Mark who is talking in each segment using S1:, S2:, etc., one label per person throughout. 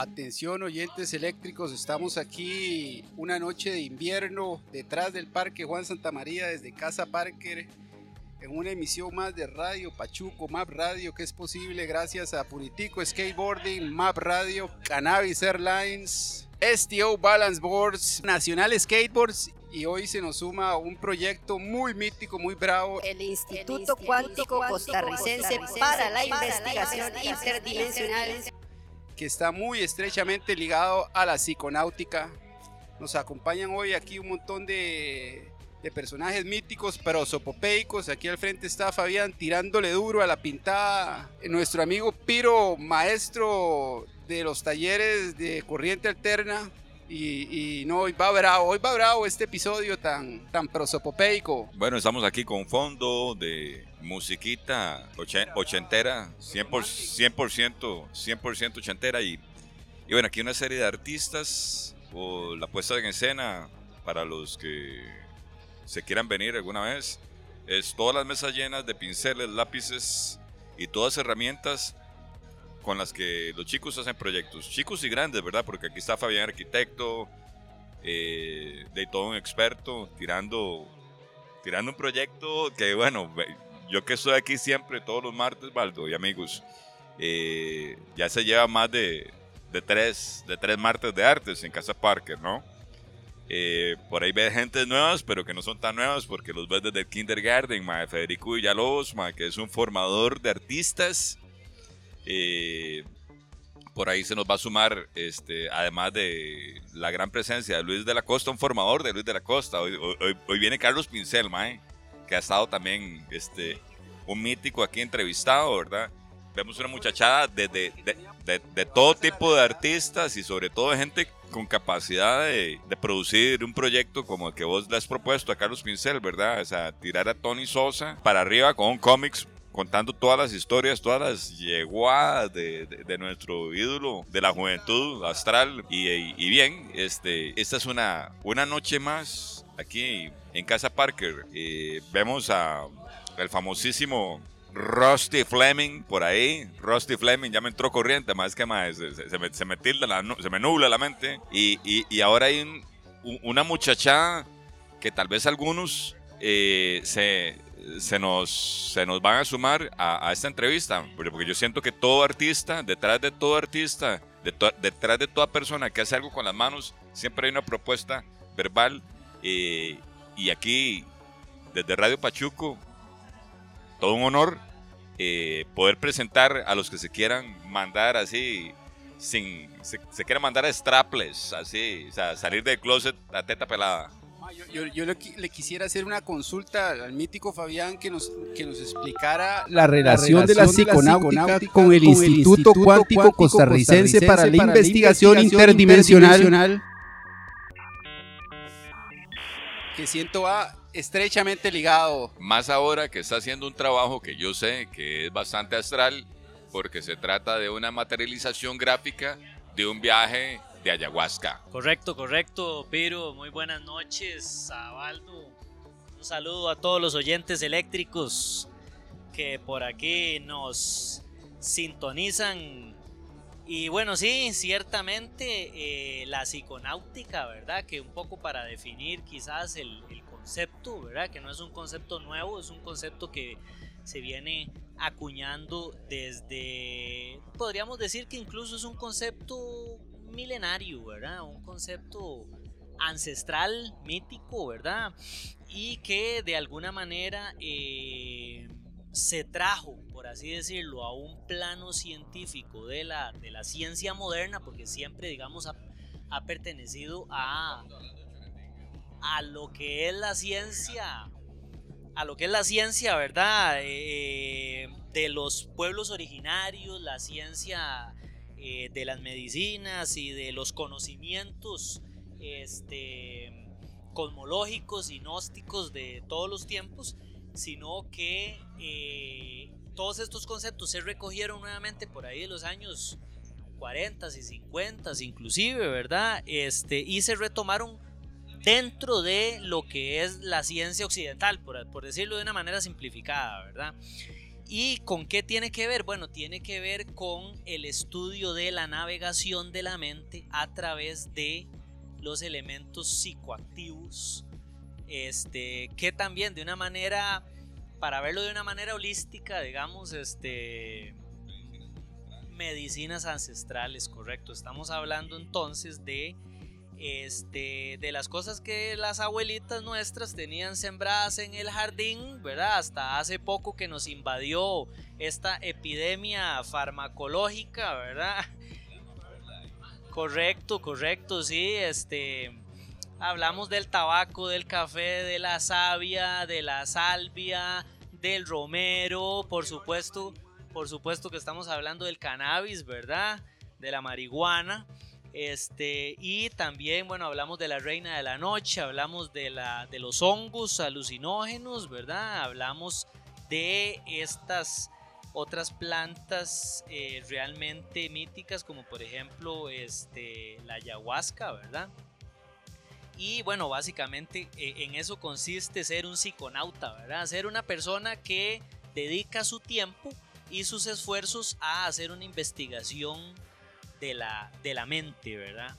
S1: Atención oyentes eléctricos, estamos aquí una noche de invierno detrás del Parque Juan Santa María desde Casa Parker en una emisión más de Radio Pachuco, Map Radio, que es posible gracias a Puritico Skateboarding, Map Radio, Cannabis Airlines, STO Balance Boards, Nacional Skateboards y hoy se nos suma un proyecto muy mítico, muy bravo.
S2: El Instituto, Cuántico, Costarricense, para la Investigación Interdimensional.
S1: Que está muy estrechamente ligado a la psiconáutica. Nos acompañan hoy aquí un montón de personajes míticos prosopopeicos. Aquí al frente está Fabián tirándole duro a la pintada. Nuestro amigo Piro, maestro de los talleres de corriente alterna. Y, no, hoy va bravo, hoy va bravo este episodio tan, tan prosopopeico.
S3: Bueno, estamos aquí con fondo de musiquita ochentera, 100%, 100%, 100 ochentera. Y, y bueno, aquí una serie de artistas, o la puesta en escena para los que se quieran venir alguna vez, es todas las mesas llenas de pinceles, lápices y todas herramientas con las que los chicos hacen proyectos, chicos y grandes, ¿verdad? Porque aquí está Fabián Arquitecto, eh, de todo un experto, tirando, tirando un proyecto que, bueno, yo que estoy aquí siempre, todos los martes, Baldo y amigos, eh, ya se lleva más de, de, tres, de tres martes de artes en Casa Parker, ¿no? Eh, por ahí ves gente nuevas, pero que no son tan nuevas porque los ves desde el kindergarten, ma, Federico Villalobos, ma, que es un formador de artistas. Eh, por ahí se nos va a sumar, este, además de la gran presencia de Luis de la Costa, un formador de Luis de la Costa. Hoy, hoy, viene Carlos Pincel, ma, que ha estado también este, un mítico aquí entrevistado, ¿verdad? Vemos una muchachada de, de, de, de todo tipo de artistas y sobre todo de gente con capacidad de, producir un proyecto como el que vos le has propuesto a Carlos Pincel, ¿verdad? O sea, tirar a Tony Sosa para arriba con un cómics contando todas las historias, todas las yeguadas de, de, nuestro ídolo de la juventud astral. Y, bien, este, esta es una, una noche más aquí en Casa Parker. Eh, vemos a el famosísimo Rusty Fleming por ahí. Rusty Fleming ya me entró corriente, más que más. Se, me, se me, tilda se me nubla la mente. Y, y, ahora hay una muchacha que tal vez algunos eh, se, se, nos, se nos van a sumar a, esta entrevista. Porque yo siento que todo artista, detrás de todo artista, detrás de toda persona que hace algo con las manos, siempre hay una propuesta verbal. Eh, y aquí, desde Radio Pachuco, todo un honor eh, poder presentar a los que se quieran mandar así, sin, se, quieran mandar a strapless, así, o sea, salir del closet a teta pelada.
S1: Ah, yo, yo, le, quisiera hacer una consulta al mítico Fabián que nos, que nos explicara la relación, de la psiconáutica con el, Instituto, Cuántico Costarricense, para, la Investigación, interdimensional. Que siento a estrechamente ligado.
S3: Más ahora que está haciendo un trabajo que yo sé que es bastante astral, porque se trata de una materialización gráfica de un viaje de ayahuasca.
S4: Correcto, correcto, pero muy buenas noches, Abaldo. Un saludo a todos los oyentes eléctricos que por aquí nos sintonizan. Y bueno, sí, ciertamente eh, la psiconáutica, ¿verdad? Que un poco para definir quizás el, concepto, ¿verdad? Que no es un concepto nuevo, es un concepto que se viene acuñando desde, podríamos decir que incluso es un concepto milenario, ¿verdad? Un concepto ancestral, mítico, ¿verdad? Y que de alguna manera eh, se trajo, por así decirlo, a un plano científico de la, de la ciencia moderna, porque siempre, digamos, ha pertenecido a, a lo que es la ciencia, a lo que es la ciencia, ¿verdad? Eh, de los pueblos originarios, la ciencia eh, de las medicinas y de los conocimientos este, cosmológicos y gnósticos de todos los tiempos, sino que eh, todos estos conceptos se recogieron nuevamente por ahí de los años 40 y 50 inclusive, ¿verdad? Este, y se retomaron dentro de lo que es la ciencia occidental, por, decirlo de una manera simplificada, ¿verdad? ¿Y con qué tiene que ver? Bueno, tiene que ver con el estudio de la navegación de la mente a través de los elementos psicoactivos, este, que también de una manera, para verlo de una manera holística, digamos, este, medicinas ancestrales, correcto. Estamos hablando entonces de este, de las cosas que las abuelitas nuestras tenían sembradas en el jardín, ¿verdad? Hasta hace poco que nos invadió esta epidemia farmacológica, ¿verdad? Correcto, correcto, sí, este, hablamos del tabaco, del café, de la savia, de la salvia, del romero, por supuesto, por supuesto que estamos hablando del cannabis, ¿verdad? De la marihuana. Este, y también, bueno, hablamos de la reina de la noche, hablamos de, la, de los hongos alucinógenos, ¿verdad? Hablamos de estas otras plantas eh, realmente míticas, como por ejemplo este, la ayahuasca, ¿verdad? Y bueno, básicamente eh, en eso consiste ser un psiconauta, ¿verdad? Ser una persona que dedica su tiempo y sus esfuerzos a hacer una investigación de la, de la mente, ¿verdad?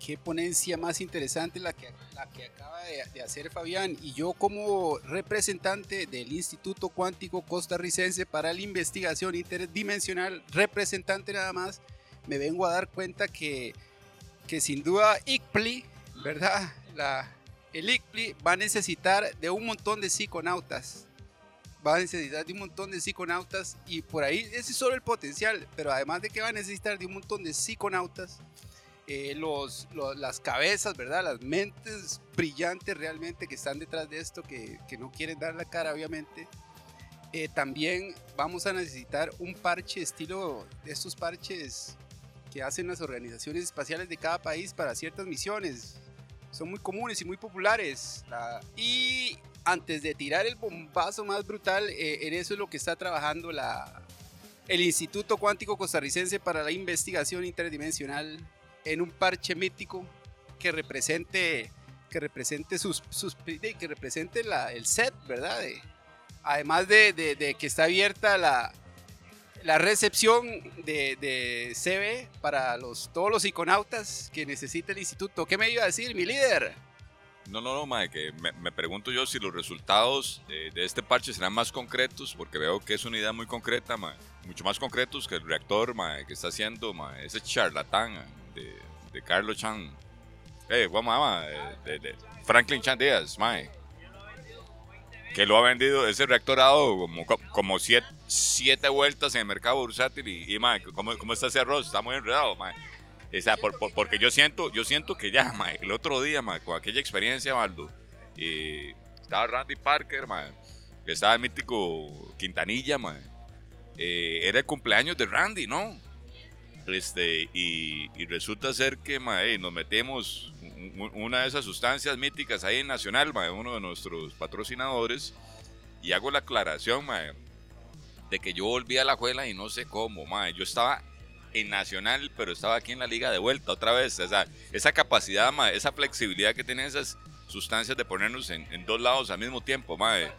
S1: Qué, ponencia más interesante la que, la que acaba de, hacer Fabián. Y yo como representante del Instituto Cuántico Costarricense para la Investigación Interdimensional, representante nada más, me vengo a dar cuenta que, que sin duda ICPLI, ¿verdad? La, el ICPLI va a necesitar de un montón de psiconautas va a necesitar de un montón de psiconautas y por ahí ese es solo el potencial, pero además de que va a necesitar de un montón de psiconautas, eh, los, las cabezas, ¿verdad? Las mentes brillantes realmente que están detrás de esto, que, que no quieren dar la cara obviamente. Eh, también vamos a necesitar un parche estilo de estos parches que hacen las organizaciones espaciales de cada país para ciertas misiones. Son muy comunes y muy populares. y antes de tirar el bombazo más brutal, eh, en eso es lo que está trabajando la, el Instituto Cuántico Costarricense para la Investigación Interdimensional en un parche mítico que represente que represente sus, sus que represente la, el set, ¿verdad? además de, de, que está abierta la, la recepción de, de CB para los, todos los iconautas que necesita el instituto. ¿Qué me iba a decir mi líder?
S3: No, no, no, que me, pregunto yo si los resultados de, este parche serán más concretos, porque veo que es una idea muy concreta, mucho más concretos que el reactor que está haciendo mae, ese charlatán de, de Carlos Chan. Eh. De, de, Franklin Chan Díaz, mae. Que lo ha vendido, ese reactor ha dado como, como siete, siete vueltas en el mercado bursátil y, y mae, ¿cómo, ¿cómo está ese arroz? Está muy enredado, mae. O sea, porque yo siento, yo siento que ya, el otro día, con aquella experiencia, Baldo, y estaba Randy Parker, que estaba el mítico Quintanilla, eh, era el cumpleaños de Randy, ¿no? Este, y, resulta ser que nos metemos una de esas sustancias míticas ahí en Nacional, uno de nuestros patrocinadores, y hago la aclaración de que yo volví a la juela y no sé cómo, yo estaba en Nacional, pero estaba aquí en la liga de vuelta otra vez. O esa capacidad, esa flexibilidad que tienen esas sustancias de ponernos en, dos lados al mismo tiempo, madre,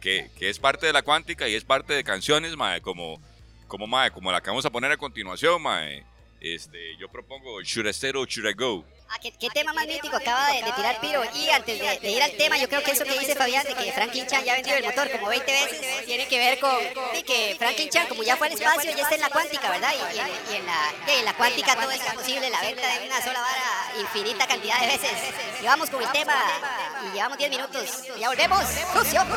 S3: que, que, es parte de la cuántica y es parte de canciones, madre, como, como, madre, como la que vamos a poner a continuación, madre. Este, yo propongo Should I Stay or Should I Go?
S2: Ah, ¿qué, tema más mítico acaba de, tirar Piro. Y antes de, ir al tema, yo creo que eso que dice Fabián de que Franklin Chan ya vendió el motor como 20 veces, tiene que ver con que Franklin Chan, como ya fue al espacio, ya está en la cuántica, ¿verdad? Y, en, la, en la cuántica todo es posible, la venta de una sola vara infinita cantidad de veces. Y vamos con el tema y llevamos 10 minutos. Ya volvemos. Fusión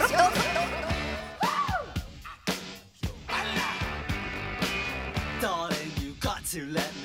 S5: I stay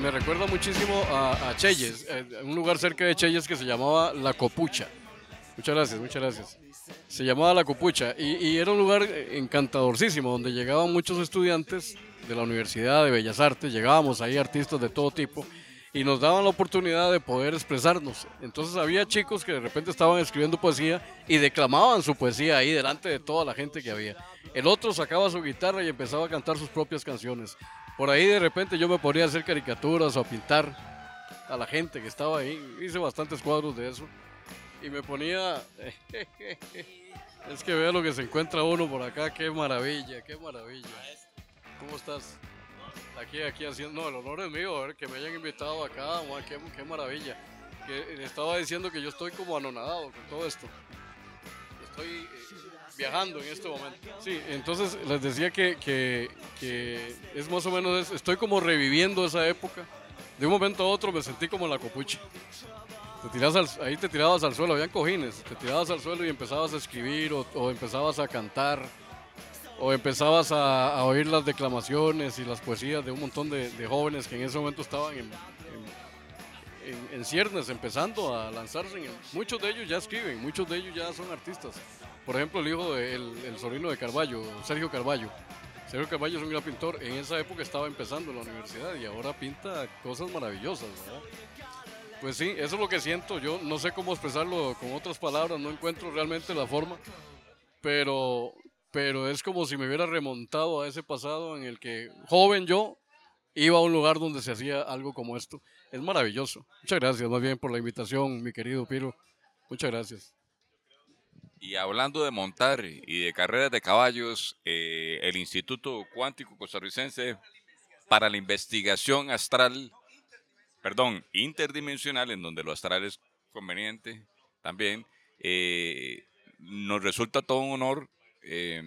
S5: Me
S6: recuerda muchísimo a, a Chelles, eh, un lugar cerca de Chelles que se llamaba La Copucha. Muchas gracias, muchas gracias. Se llamaba La Copucha y, y era un lugar encantadorcísimo donde llegaban muchos estudiantes de la Universidad de Bellas Artes, llegábamos ahí artistas de todo tipo y nos daban la oportunidad de poder expresarnos. Entonces había chicos que de repente estaban escribiendo poesía y declamaban su poesía ahí delante de toda la gente que había. El otro sacaba su guitarra y empezaba a cantar sus propias canciones. Por ahí de repente yo me ponía a hacer caricaturas o a pintar a la gente que estaba ahí. Hice bastantes cuadros de eso. Y me ponía... Es que vea lo que se encuentra uno por acá. Qué maravilla, qué maravilla. ¿Cómo estás? Aquí, aquí haciendo... No, el honor es mío, a ver, que me hayan invitado acá. Qué, qué maravilla. Le estaba diciendo que yo estoy como anonadado con todo esto. Estoy eh, viajando en este momento. Sí, entonces les decía que, que, que es más o menos, es- estoy como reviviendo esa época. De un momento a otro me sentí como la copucha. Te tiras al- ahí te tirabas al suelo, habían cojines, te tirabas al suelo y empezabas a escribir o, o empezabas a cantar o empezabas a, a oír las declamaciones y las poesías de un montón de, de jóvenes que en ese momento estaban en, en, en- en ciernes, empezando a lanzarse. en el- muchos de ellos ya escriben, muchos de ellos ya son artistas. Por ejemplo, el hijo del el sobrino de Carballo, Sergio Carballo. Sergio Carballo es un gran pintor. En esa época estaba empezando la universidad y ahora pinta cosas maravillosas, ¿verdad? Pues sí, eso es lo que siento. Yo no sé cómo expresarlo con otras palabras, no encuentro realmente la forma, pero, pero es como si me hubiera remontado a ese pasado en el que joven yo iba a un lugar donde se hacía algo como esto. Es maravilloso. Muchas gracias más bien por la invitación, mi querido Piro. Muchas gracias.
S3: Y hablando de montar y de carreras de caballos, eh, el Instituto Cuántico Costarricense para la Investigación Astral, perdón, interdimensional, en donde lo astral es conveniente también, eh, nos resulta todo un honor eh,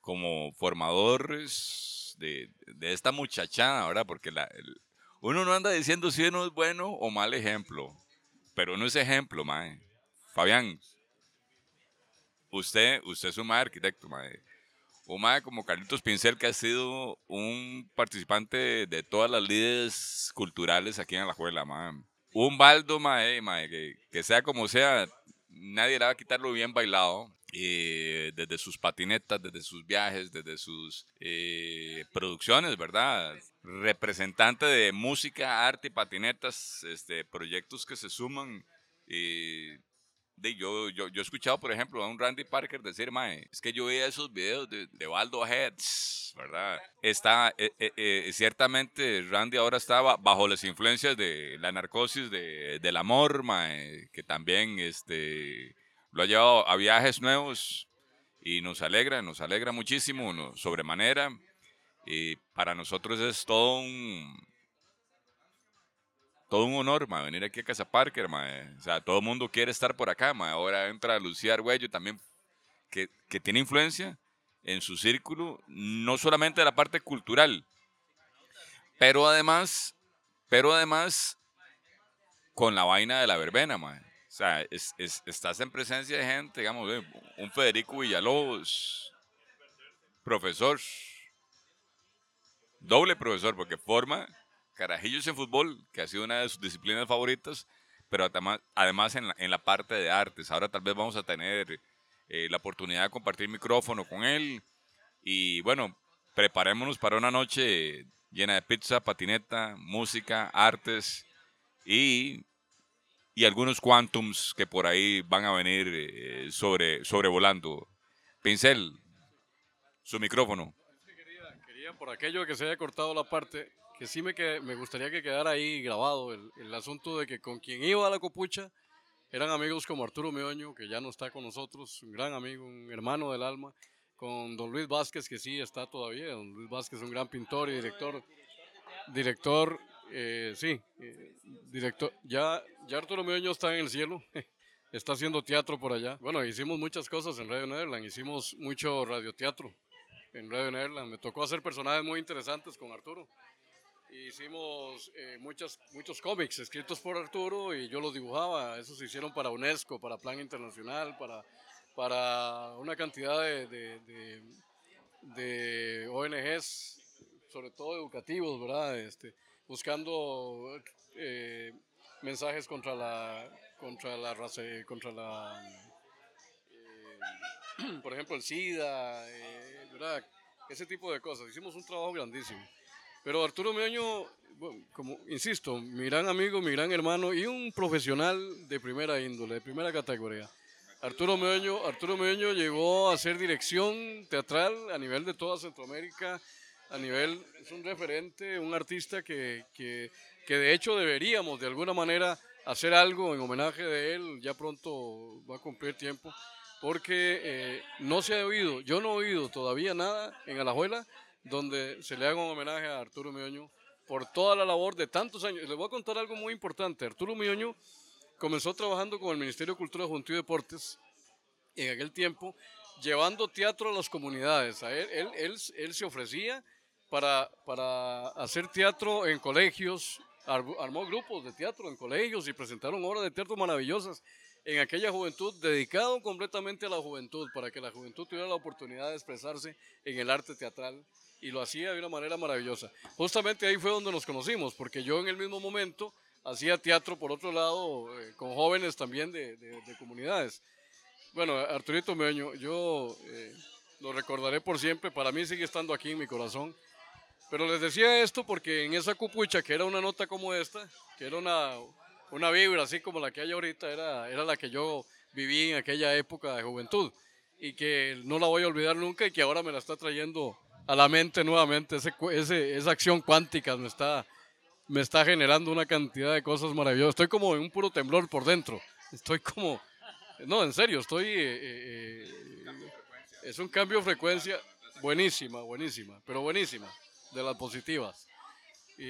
S3: como formadores de, esta muchachada, ¿verdad? Porque la- uno no anda diciendo si uno es bueno o mal ejemplo, pero uno es ejemplo, mae. Fabián, usted, usted es un mae arquitecto, mae. Un mae como Carlitos Pincel, que ha sido un participante de todas las líderes culturales aquí en la escuela, mae. Un baldo, mae, que, que sea como sea, nadie le va a quitar lo bien bailado. eh, desde sus patinetas, desde sus viajes, desde sus eh, producciones, ¿verdad? Representante de música, arte y patinetas, este, proyectos que se suman. eh, de, yo, yo, he escuchado, por ejemplo, a un Randy Parker decir, mae, es que yo veía esos videos de, de Baldo Heads, ¿verdad? Está, eh, eh, eh, ciertamente Randy ahora estaba bajo las influencias de la narcosis de, del amor, mae, que también este, lo ha llevado a viajes nuevos y nos alegra, nos alegra muchísimo, no, sobremanera. Y para nosotros es todo un, todo un honor, ma, venir aquí a Casa Parker, ma. O sea, todo el mundo quiere estar por acá, ma. Ahora entra Lucía Argüello también, que, que tiene influencia en su círculo, no solamente de la parte cultural, pero además, pero además con la vaina de la verbena, ma. O sea, es- es- estás en presencia de gente, digamos, un Federico Villalobos, profesor, doble profesor, porque forma carajillos en fútbol, que ha sido una de sus disciplinas favoritas, pero además, en, la, parte de artes. Ahora tal vez vamos a tener eh, la oportunidad de compartir micrófono con él. Y bueno, preparémonos para una noche llena de pizza, patineta, música, artes y, y algunos quantums que por ahí van a venir eh, sobre, sobrevolando. Pincel, su micrófono.
S6: Por aquello que se haya cortado la parte, que sí me, que, me gustaría que quedara ahí grabado el, el asunto de que con quien iba a la copucha eran amigos como Arturo Meoño, que ya no está con nosotros, un gran amigo, un hermano del alma, con don Luis Vázquez, que sí está todavía, don Luis Vázquez, un gran pintor y director. director, eh, sí, eh, director, ya, ya Arturo Mioño está en el cielo, está haciendo teatro por allá. Bueno, hicimos muchas cosas en Radio Nederland, hicimos mucho radioteatro en Radio Nederland, me tocó hacer personajes muy interesantes con Arturo. Hicimos eh, muchas, muchos cómics escritos por Arturo y yo los dibujaba, esos se hicieron para UNESCO, para Plan Internacional, para, para una cantidad de- de ONGs, sobre todo educativos, ¿verdad? Este, buscando eh, mensajes contra la, contra la raza, contra la, eh, por ejemplo, el SIDA, eh, ¿verdad? Ese tipo de cosas. Hicimos un trabajo grandísimo. Pero Arturo Meoño, como insisto, mi gran amigo, mi gran hermano y un profesional de primera índole, de primera categoría. Arturo Meoño, Arturo Meoño llegó a hacer dirección teatral a nivel de toda Centroamérica, a nivel, es un referente, un artista que, que, que de hecho deberíamos de alguna manera hacer algo en homenaje de él, ya pronto va a cumplir tiempo, porque eh, no se ha oído, yo no he oído todavía nada en Alajuela donde se le haga un homenaje a Arturo Mioño por toda la labor de tantos años. Les voy a contar algo muy importante. Arturo Mioño comenzó trabajando con el Ministerio de Cultura, Juventud y Deportes en aquel tiempo, llevando teatro a las comunidades. Él, él, él, él se ofrecía para, para hacer teatro en colegios, armó grupos de teatro en colegios y presentaron obras de teatro maravillosas en aquella juventud, dedicado completamente a la juventud, para que la juventud tuviera la oportunidad de expresarse en el arte teatral y lo hacía de una manera maravillosa. Justamente ahí fue donde nos conocimos, porque yo en el mismo momento hacía teatro por otro lado eh, con jóvenes también de, de- de comunidades. Bueno, Arturito Meoño, yo eh, lo recordaré por siempre, para mí sigue estando aquí en mi corazón. Pero les decía esto porque en esa cupucha, que era una nota como esta, que era una, una vibra así como la que hay ahorita, era, era la que yo viví en aquella época de juventud y que no la voy a olvidar nunca y que ahora me la está trayendo a la mente nuevamente. Ese, ese- esa acción cuántica me está, me está generando una cantidad de cosas maravillosas. Estoy como en un puro temblor por dentro. Estoy como... No, en serio, estoy... eh, eh, eh, es un cambio de frecuencia buenísima, buenísima, pero buenísima, de las positivas. Y,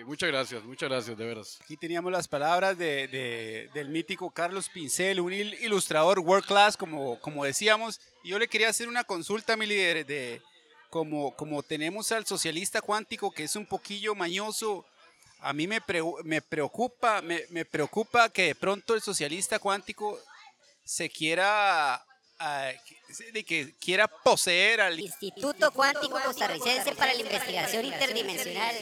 S6: y muchas gracias, muchas gracias, de veras.
S1: Aquí teníamos las palabras de, de- del mítico Carlos Pincel, un il- ilustrador world class, como, como decíamos. Y yo le quería hacer una consulta, mi líder, de como, como tenemos al socialista cuántico, que es un poquillo mañoso. A mí me, preu- me preocupa, me, me preocupa que de pronto el socialista cuántico se quiera, ah, que quiera poseer al
S2: Instituto Cuántico Costarricense para la Investigación Interdimensional.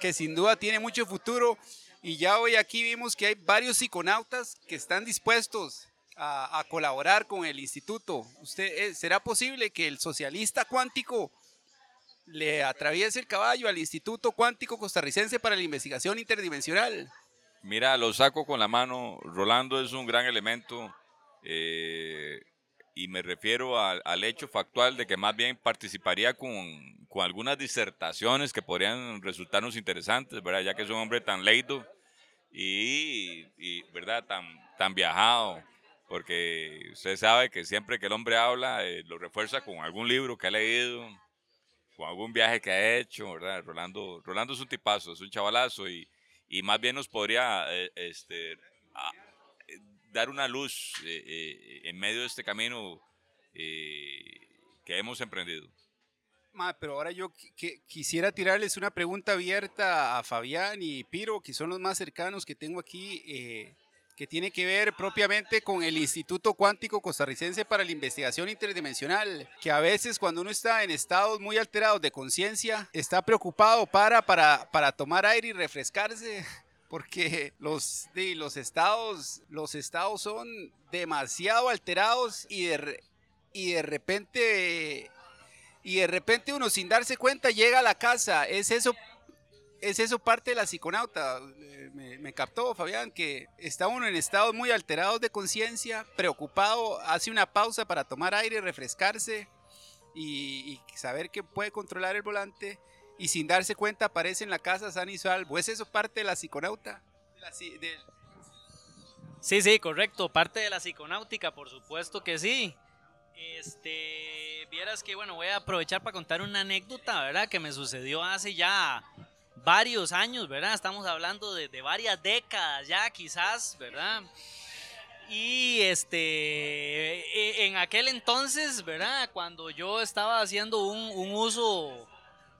S1: que sin duda tiene mucho futuro. Y ya hoy aquí vimos que hay varios psiconautas que están dispuestos a, a colaborar con el instituto. ¿Usted, eh, ¿Será posible que el socialista cuántico le atraviese el caballo al Instituto Cuántico Costarricense para la Investigación Interdimensional?
S3: Mira, lo saco con la mano. Rolando es un gran elemento. eh, y me refiero al hecho factual de que más bien participaría con, con algunas disertaciones que podrían resultarnos interesantes, ¿verdad? Ya que es un hombre tan leído y, y, ¿verdad? Tan, tan viajado. Porque usted sabe que siempre que el hombre habla, eh, lo refuerza con algún libro que ha leído, con algún viaje que ha hecho, ¿verdad? Rolando, Rolando es un tipazo, es un chavalazo y, y más bien nos podría eh, este, a- eh, dar una luz eh, eh, en medio de este camino eh, que hemos emprendido.
S1: Ma, pero ahora yo qui- qui- quisiera tirarles una pregunta abierta a Fabián y Piro, que son los más cercanos que tengo aquí, que tiene que ver propiamente con el Instituto Cuántico Costarricense para la Investigación Interdimensional, que a veces cuando uno está en estados muy alterados de conciencia, está preocupado para, para, para tomar aire y refrescarse. Porque los, los, estados, los estados son demasiado alterados y de, y de repente y de repente uno sin darse cuenta llega a la casa. ¿Es eso, es eso parte de la psiconauta? Eh, Me, captó, Fabián, que está uno en estados muy alterados de conciencia, preocupado, hace una pausa para tomar aire, refrescarse y, saber que puede controlar el volante y sin darse cuenta aparece en la casa sano y. ¿Es eso parte de la psiconauta?
S4: Sí, sí, correcto. Parte de la psiconáutica, por supuesto que sí. Este, vieras que, bueno, voy a aprovechar para contar una anécdota, ¿verdad? Que me sucedió hace ya varios años, ¿verdad? Estamos hablando de, varias décadas ya, quizás, ¿verdad? Y este, e- en aquel entonces, ¿verdad? Cuando yo estaba haciendo un, uso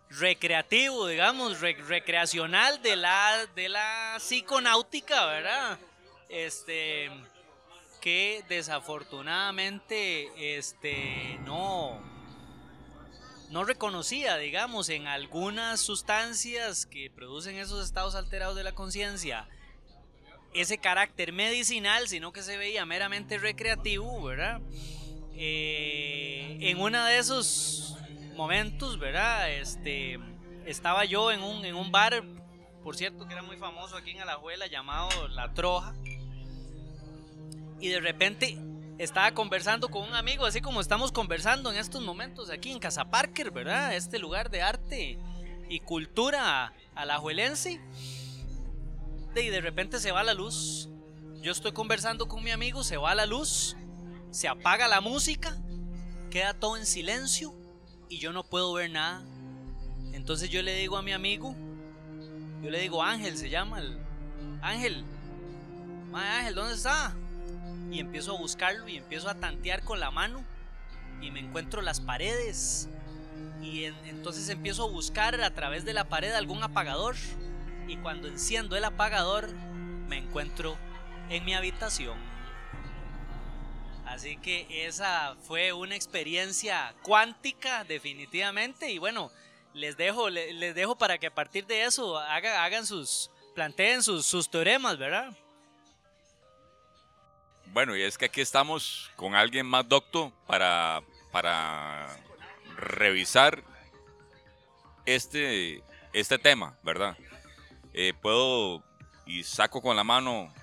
S4: recreativo, digamos, re- recreacional de la, de la psiconáutica, ¿verdad? Este, que desafortunadamente, este, no, no reconocía, digamos, en algunas sustancias que producen esos estados alterados de la conciencia, ese carácter medicinal, sino que se veía meramente recreativo, ¿verdad? Eh, en uno de esos momentos, ¿verdad? Este, estaba yo en un, en un bar, por cierto, que era muy famoso aquí en Alajuela, llamado La Troja. Y de repente estaba conversando con un amigo, así como estamos conversando en estos momentos aquí en Casa Parker, ¿verdad? Este lugar de arte y cultura alajuelense. Y de repente se va la luz. Yo estoy conversando con mi amigo, se va la luz, se apaga la música, queda todo en silencio y yo no puedo ver nada. Entonces yo le digo a mi amigo, yo le digo Ángel, se llama el Ángel. "Mae, Ángel, ¿dónde está? Y empiezo a buscarlo y empiezo a tantear con la mano y me encuentro las paredes. Y en- entonces empiezo a buscar a través de la pared algún apagador. Y cuando enciendo el apagador, me encuentro en mi habitación. Así que esa fue una experiencia cuántica definitivamente y bueno, les dejo le- les dejo para que a partir de eso haga- hagan sus planteen sus, sus teoremas, ¿verdad?
S3: Bueno, y es que aquí estamos con alguien más docto para, para revisar este, este tema, ¿verdad? Eh, puedo y saco con la mano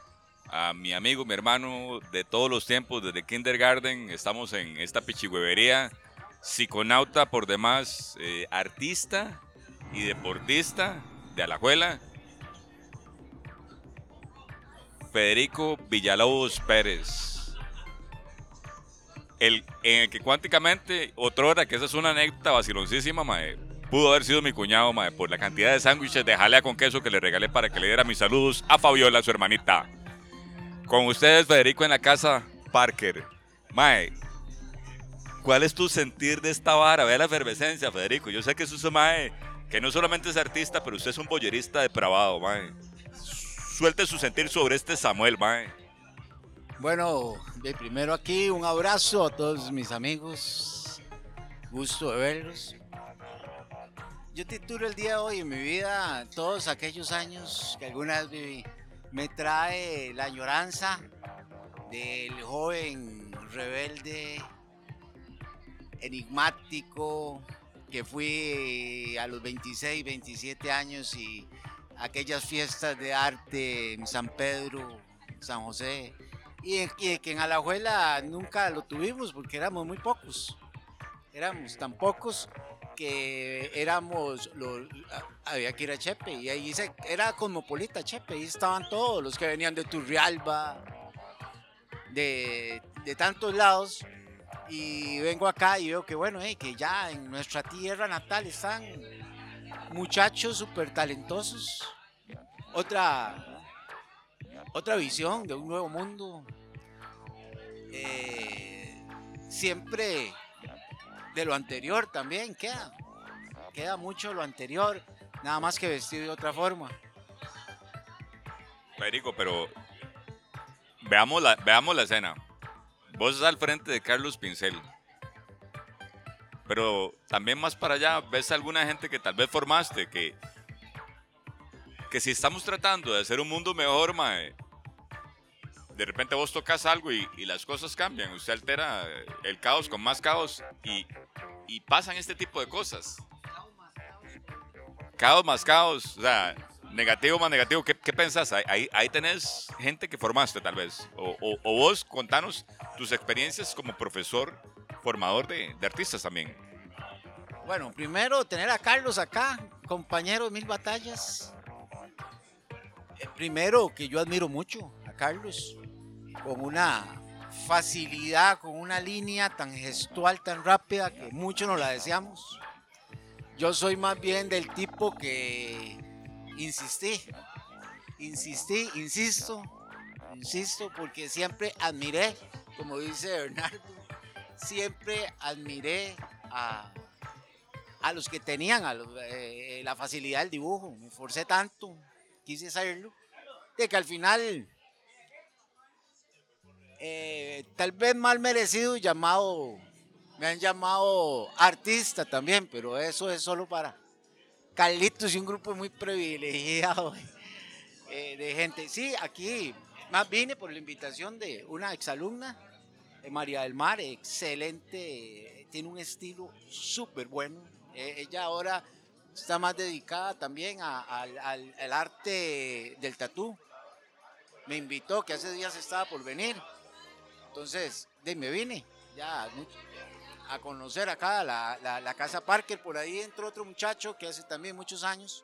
S3: a mi amigo, mi hermano de todos los tiempos, desde kindergarten, estamos en esta pichigüevería, psiconauta por demás, eh, artista y deportista de Alajuela, Federico Villalobos Pérez. El, en el que cuánticamente, otra hora, que esa es una anécdota vaciloncísima, mae, pudo haber sido mi cuñado, mae, por la cantidad de sándwiches de jalea con queso que le regalé para que le diera mis saludos a Fabiola, su hermanita. Con ustedes, Federico, en la casa, Parker. Mae, ¿cuál es tu sentir de esta vara? Vea la efervescencia, Federico. Yo sé que es un mae que no solamente es artista, pero usted es un bollerista depravado, mae. Suelte su sentir sobre este Samuel, mae.
S7: Bueno, primero aquí un abrazo a todos mis amigos. Gusto de verlos. Yo titulo el día de hoy en mi vida todos aquellos años que alguna vez viví. Me trae la añoranza del joven rebelde, enigmático, que fui a los 26, 27 años y aquellas fiestas de arte en San Pedro, San José, y, que en Alajuela nunca lo tuvimos porque éramos muy pocos. Éramos tan pocos que éramos, los, había que ir a Chepe y ahí se, era cosmopolita Chepe, ahí estaban todos los que venían de Turrialba, de, de tantos lados. Y vengo acá y veo que bueno, eh, que ya en nuestra tierra natal están muchachos súper talentosos. Otra, otra visión de un nuevo mundo. Eh, siempre de lo anterior también queda. Queda mucho lo anterior, nada más que vestido de otra forma.
S3: Federico, pero veamos la, veamos la escena. Vos estás al frente de Carlos Pincel. Pero también más para allá, ves a alguna gente que tal vez formaste, que, que si estamos tratando de hacer un mundo mejor, mae, de repente vos tocas algo y, y las cosas cambian. Usted altera el caos con más caos y, y pasan este tipo de cosas. Caos más caos, o sea, negativo más negativo. ¿Qué, qué pensás? Ahí, ahí, tenés gente que formaste tal vez. O, o- o vos, contanos tus experiencias como profesor, formador de, artistas también.
S7: Bueno, primero tener a Carlos acá, compañero de mil batallas. Eh, Primero que yo admiro mucho a Carlos, con una facilidad, con una línea tan gestual, tan rápida, que muchos nos la deseamos. Yo soy más bien del tipo que insistí, insistí, insisto, insisto, porque siempre admiré, como dice Bernardo, siempre admiré a, a los que tenían eh, la facilidad del dibujo. Me esforcé tanto, quise hacerlo, de que al final, eh, tal vez mal merecido, llamado, me han llamado artista también, pero eso es solo para Carlitos y un grupo muy privilegiado eh, de gente. Sí, aquí más vine por la invitación de una exalumna, María del Mar, excelente, tiene un estilo súper bueno. Eh, ella ahora está más dedicada también al, arte del tatú. Me invitó, que hace días estaba por venir. Entonces, de, me vine ya a conocer acá la, la- la casa Parker. Por ahí entró otro muchacho que hace también muchos años.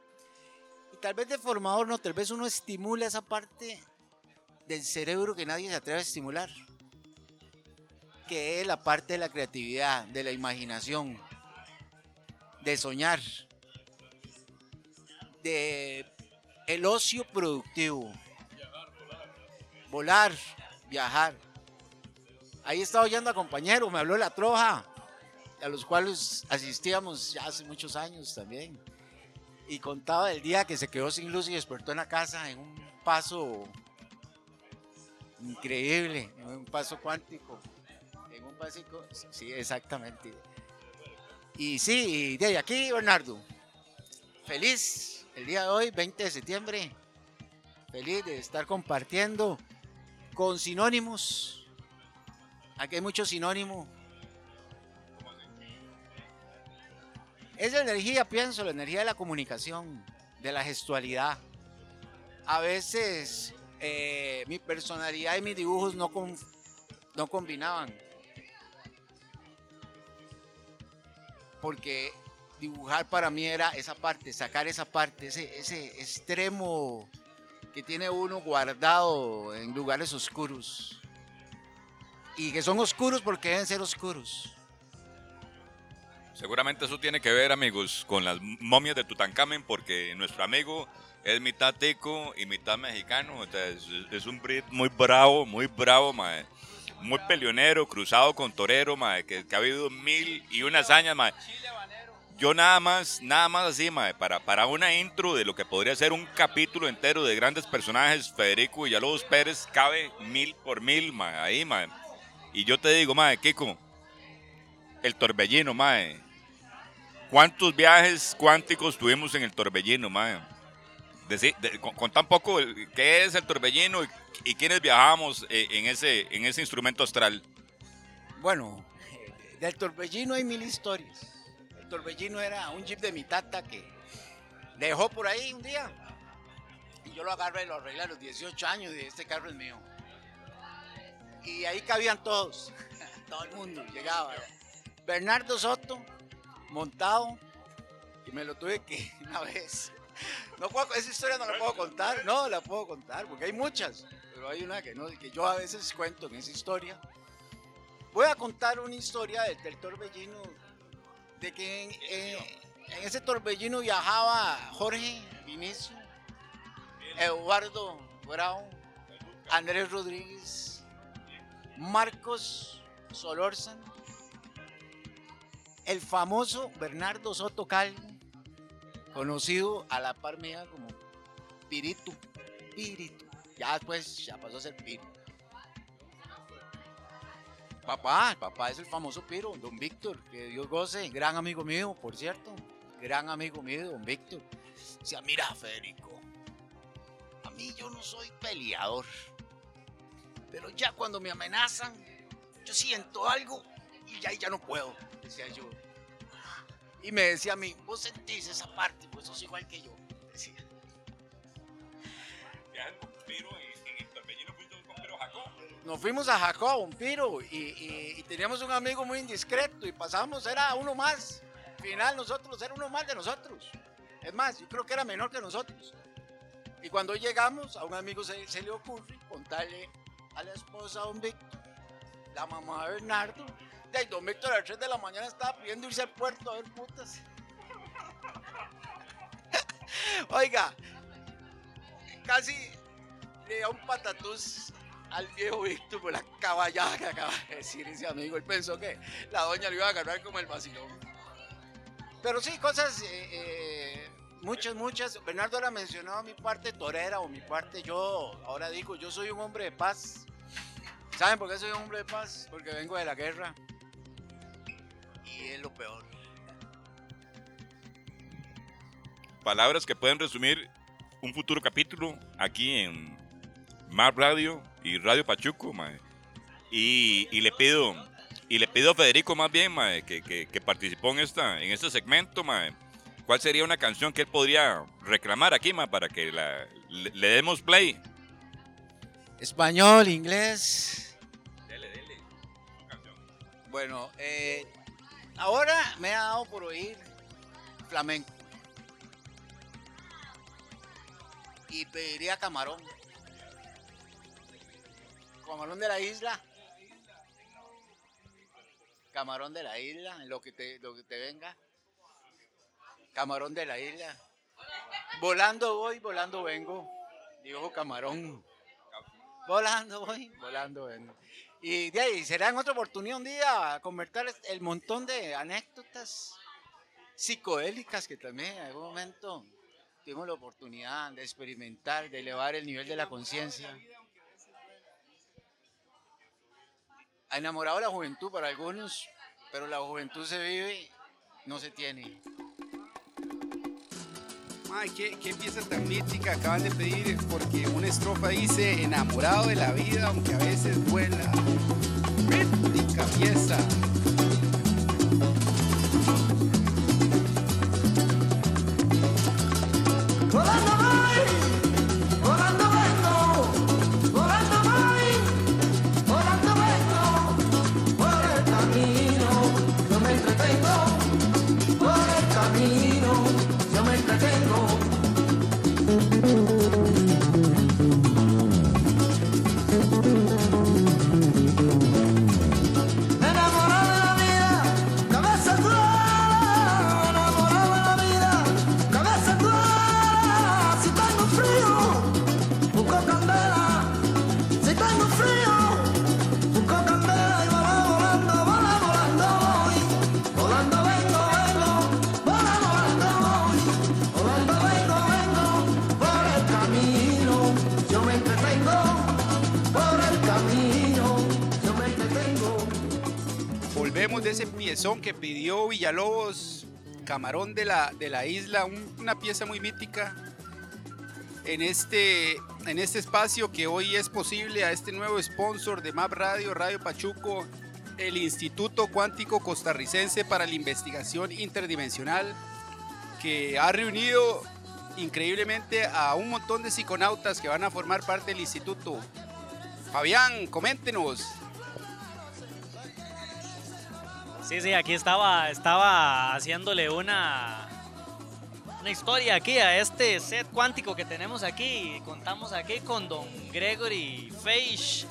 S7: Y tal vez de formador, no, tal vez uno estimula esa parte del cerebro que nadie se atreve a estimular. Que es la parte de la creatividad, de la imaginación, de soñar, de el ocio productivo. Volar, viajar. Ahí estaba oyendo a compañero, me habló la troja, a los cuales asistíamos ya hace muchos años también. Y contaba el día que se quedó sin luz y despertó en la casa en un paso increíble, en un paso cuántico. Básico, sí, exactamente. Y sí, de aquí, Bernardo, feliz el día de hoy, 20 de septiembre, feliz de estar compartiendo con sinónimos. Aquí hay mucho sinónimo. Es la energía, pienso, la energía de la comunicación, de la gestualidad. A veces eh, mi personalidad y mis dibujos no, con- no combinaban. Porque dibujar para mí era esa parte, sacar esa parte, ese, extremo que tiene uno guardado en lugares oscuros. Y que son oscuros porque deben ser oscuros.
S3: Seguramente eso tiene que ver, amigos, con las momias de Tutankamen, porque nuestro amigo es mitad tico y mitad mexicano. Es- un breed muy bravo, muy bravo, mae. Muy peleonero, cruzado con torero, mae, que, ha habido mil y una hazañas, mae. Yo nada más, nada más así, mae, para, para una intro de lo que podría ser un capítulo entero de grandes personajes, Federico Villalobos Pérez cabe mil por mil, mae, ahí, mae. Y yo te digo, mae, Kiko, el torbellino, mae. ¿Cuántos viajes cuánticos tuvimos en el torbellino, mae? Deci- de- con, tan poco, ¿qué es el torbellino y, y quiénes viajamos eh, en, ese, en ese instrumento astral?
S7: Bueno, del torbellino hay mil historias. El torbellino era un jeep de mi tata que dejó por ahí un día. Y yo lo agarré y lo arreglé a los 18 años y este carro es mío. Y ahí cabían todos. Todo el mundo llegaba. Bernardo Soto, montado. Y me lo tuve que una vez. No puedo, esa historia no la puedo contar. No, la puedo contar porque hay muchas. Pero hay una que no, que yo a veces cuento en esa historia. Voy a contar una historia del, del torbellino, de que en, eh, en ese torbellino viajaba Jorge Vinicio, Eduardo Bravo, Andrés Rodríguez, Marcos Solórzano, el famoso Bernardo Soto Calvo, conocido a la par mía como Pirito, Pirito, ya después ya pasó a ser Piro. Papá, papá es el famoso Piro, don Víctor, que Dios goce, gran amigo mío, por cierto, gran amigo mío, don Víctor. Decía, mira, Federico, a mí yo no soy peleador, pero ya cuando me amenazan, yo siento algo y ya, ya no puedo, decía yo. Y me decía a mí, vos sentís esa parte, pues sos igual que yo, decía. nos fuimos a Jacob, un piro, y, y- y teníamos un amigo muy indiscreto y pasamos, era uno más. Al final nosotros, era uno más de nosotros. Es más, yo creo que era menor que nosotros. Y cuando llegamos, a un amigo se, se le ocurre contarle a la esposa, a don Víctor, la mamá de Bernardo, de ahí don Víctor a las 3 de la mañana estaba pidiendo irse al puerto a ver putas. Oiga, casi le da un patatús al viejo Víctor por la caballada que acaba de decir ese amigo. Él pensó que la doña le iba a agarrar como el vacilón. Pero sí, cosas, eh, eh, muchas, muchas. Bernardo ahora mencionó mi parte torera o mi parte yo. Ahora digo, yo soy un hombre de paz. ¿Saben por qué soy un hombre de paz? Porque vengo de la guerra. Y es lo peor.
S3: Palabras que pueden resumir un futuro capítulo aquí en Mar Radio y Radio Pachuco, mae. Y, y le pido y le pido a Federico más bien, mae, que, que- que participó en esta en este segmento, mae. ¿Cuál sería una canción que él podría reclamar aquí, mae, para que la- le, le demos play?
S7: Español, inglés.
S3: Dele, dele.
S7: Bueno, eh, ahora me ha dado por oír flamenco. Y pediría camarón. Camarón de la isla. Camarón de la isla, lo que te, lo que te venga. Camarón de la isla. Volando voy, volando vengo. Dijo camarón. Volando voy, volando vengo. Y de ahí será en otra oportunidad un día convertir el montón de anécdotas psicodélicas que también en algún momento tuvimos la oportunidad de experimentar, de elevar el nivel de la conciencia. Ha enamorado la juventud para algunos, pero la juventud se vive, no se tiene.
S1: Ay, ¿qué, qué pieza tan mítica acaban de pedir, porque una estrofa dice enamorado de la vida, aunque a veces vuela. Mítica pieza. Que pidió Villalobos, Camarón de la, de la Isla, un- una pieza muy mítica en este, en este espacio que hoy es posible a este nuevo sponsor de MAP Radio, Radio Pachuco, el Instituto Cuántico Costarricense para la Investigación Interdimensional, que ha reunido increíblemente a un montón de psiconautas que van a formar parte del instituto. Fabián, coméntenos.
S4: Sí, sí, aquí estaba, estaba haciéndole una, una historia aquí a este set cuántico que tenemos aquí. Contamos aquí con don Gregory Feish,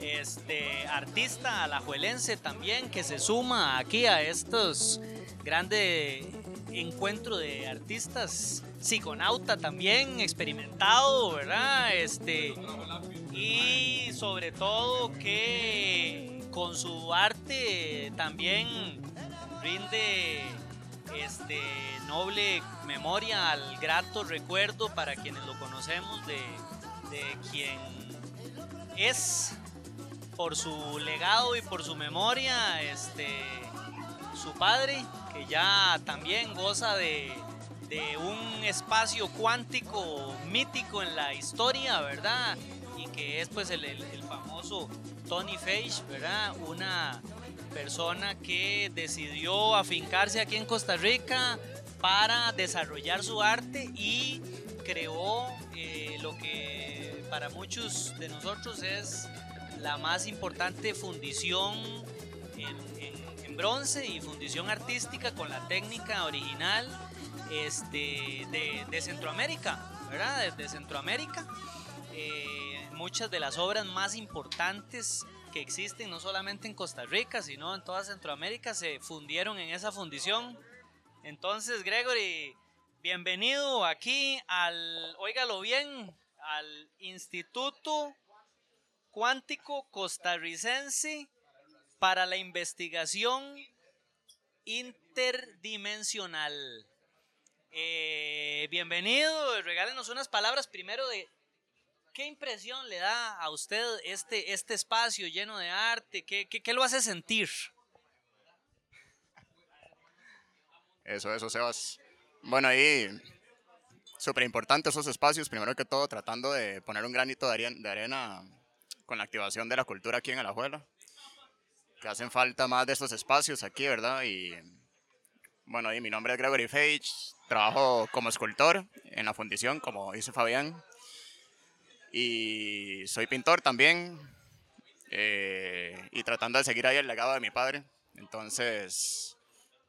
S4: este artista alajuelense también que se suma aquí a estos grandes encuentros de artistas, psiconauta también experimentado, ¿verdad? Este y sobre todo que con su arte también rinde este noble memoria al grato recuerdo para quienes lo conocemos de, de quien es por su legado y por su memoria este su padre que ya también goza de, de un espacio cuántico mítico en la historia verdad y que es pues el, el- el famoso Tony Fage verdad una persona que decidió afincarse aquí en Costa Rica para desarrollar su arte y creó eh, lo que para muchos de nosotros es la más importante fundición en, bronce y fundición artística con la técnica original este, de, Centroamérica, ¿verdad? De Centroamérica. Eh, muchas de las obras más importantes que existen no solamente en Costa Rica, sino en toda Centroamérica, se fundieron en esa fundición. Entonces, Gregory, bienvenido aquí al, óigalo bien, al Instituto Cuántico Costarricense para la Investigación Interdimensional. Eh, bienvenido, regálenos unas palabras primero de qué impresión le da a usted este, este espacio lleno de arte, qué, qué, qué lo hace sentir.
S8: Eso, eso, Sebas. Bueno, ahí súper importante esos espacios, primero que todo tratando de poner un granito de arena, de arena con la activación de la cultura aquí en Alajuela, que hacen falta más de estos espacios aquí, ¿verdad? Y bueno, y mi nombre es Gregory Fage, trabajo como escultor en la fundición, como dice Fabián, y soy pintor también, eh, y tratando de seguir ahí el legado de mi padre. Entonces,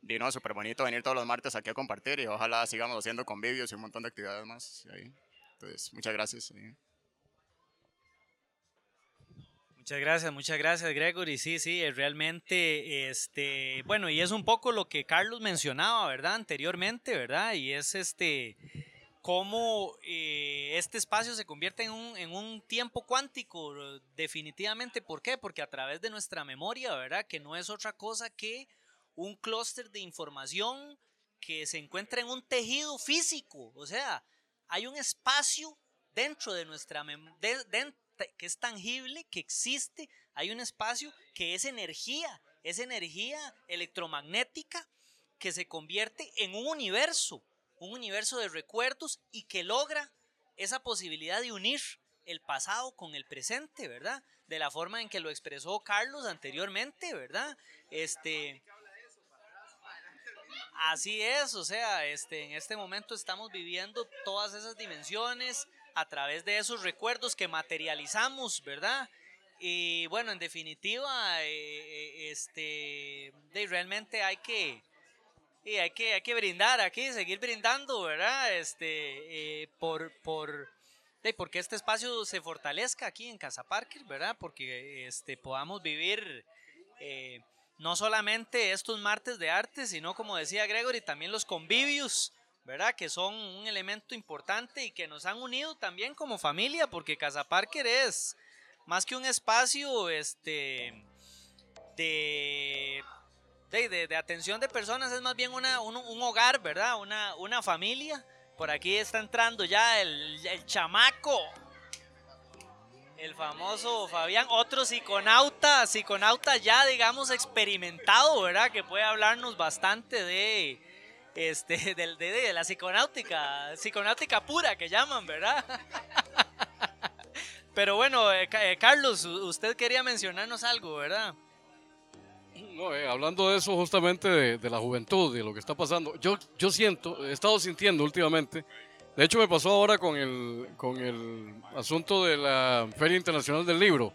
S8: vino súper bonito venir todos los martes aquí a compartir y ojalá sigamos haciendo convivios y un montón de actividades más. ahí. Entonces, muchas gracias.
S4: Muchas gracias, muchas gracias, Gregory. Sí, sí, es realmente, este, bueno, y es un poco lo que Carlos mencionaba, ¿verdad? Anteriormente, ¿verdad? Y es este, cómo eh, este espacio se convierte en un, en un tiempo cuántico, definitivamente. ¿Por qué? Porque a través de nuestra memoria, ¿verdad? Que no es otra cosa que un clúster de información que se encuentra en un tejido físico. O sea, hay un espacio dentro de nuestra memoria, que es tangible, que existe, hay un espacio que es energía, es energía electromagnética que se convierte en un universo, un universo de recuerdos y que logra esa posibilidad de unir el pasado con el presente, ¿verdad? De la forma en que lo expresó Carlos anteriormente, ¿verdad? Este Así es, o sea, este en este momento estamos viviendo todas esas dimensiones a través de esos recuerdos que materializamos, ¿verdad? Y bueno, en definitiva, eh, eh, este, realmente hay que, y hay que, hay que brindar aquí, seguir brindando, ¿verdad? Este, eh, por, por, porque este espacio se fortalezca aquí en Casa Parker, ¿verdad? Porque este, podamos vivir eh, no solamente estos martes de arte, sino como decía Gregory, también los convivios, ¿verdad? Que son un elemento importante y que nos han unido también como familia, porque Casa Parker es más que un espacio este, de, de, de- atención de personas, es más bien una, un, hogar, ¿verdad? Una, una familia. Por aquí está entrando ya el, el chamaco. El famoso Fabián, otro psiconauta, psiconauta ya digamos experimentado, ¿verdad? Que puede hablarnos bastante de, este, de, de la psiconáutica, psiconáutica pura que llaman, ¿verdad? Pero bueno, eh, eh, Carlos, usted quería mencionarnos algo, ¿verdad?
S6: No, eh, hablando de eso justamente de, la juventud, de lo que está pasando, yo, yo siento, he estado sintiendo últimamente, de hecho me pasó ahora con el, con el asunto de la Feria Internacional del Libro,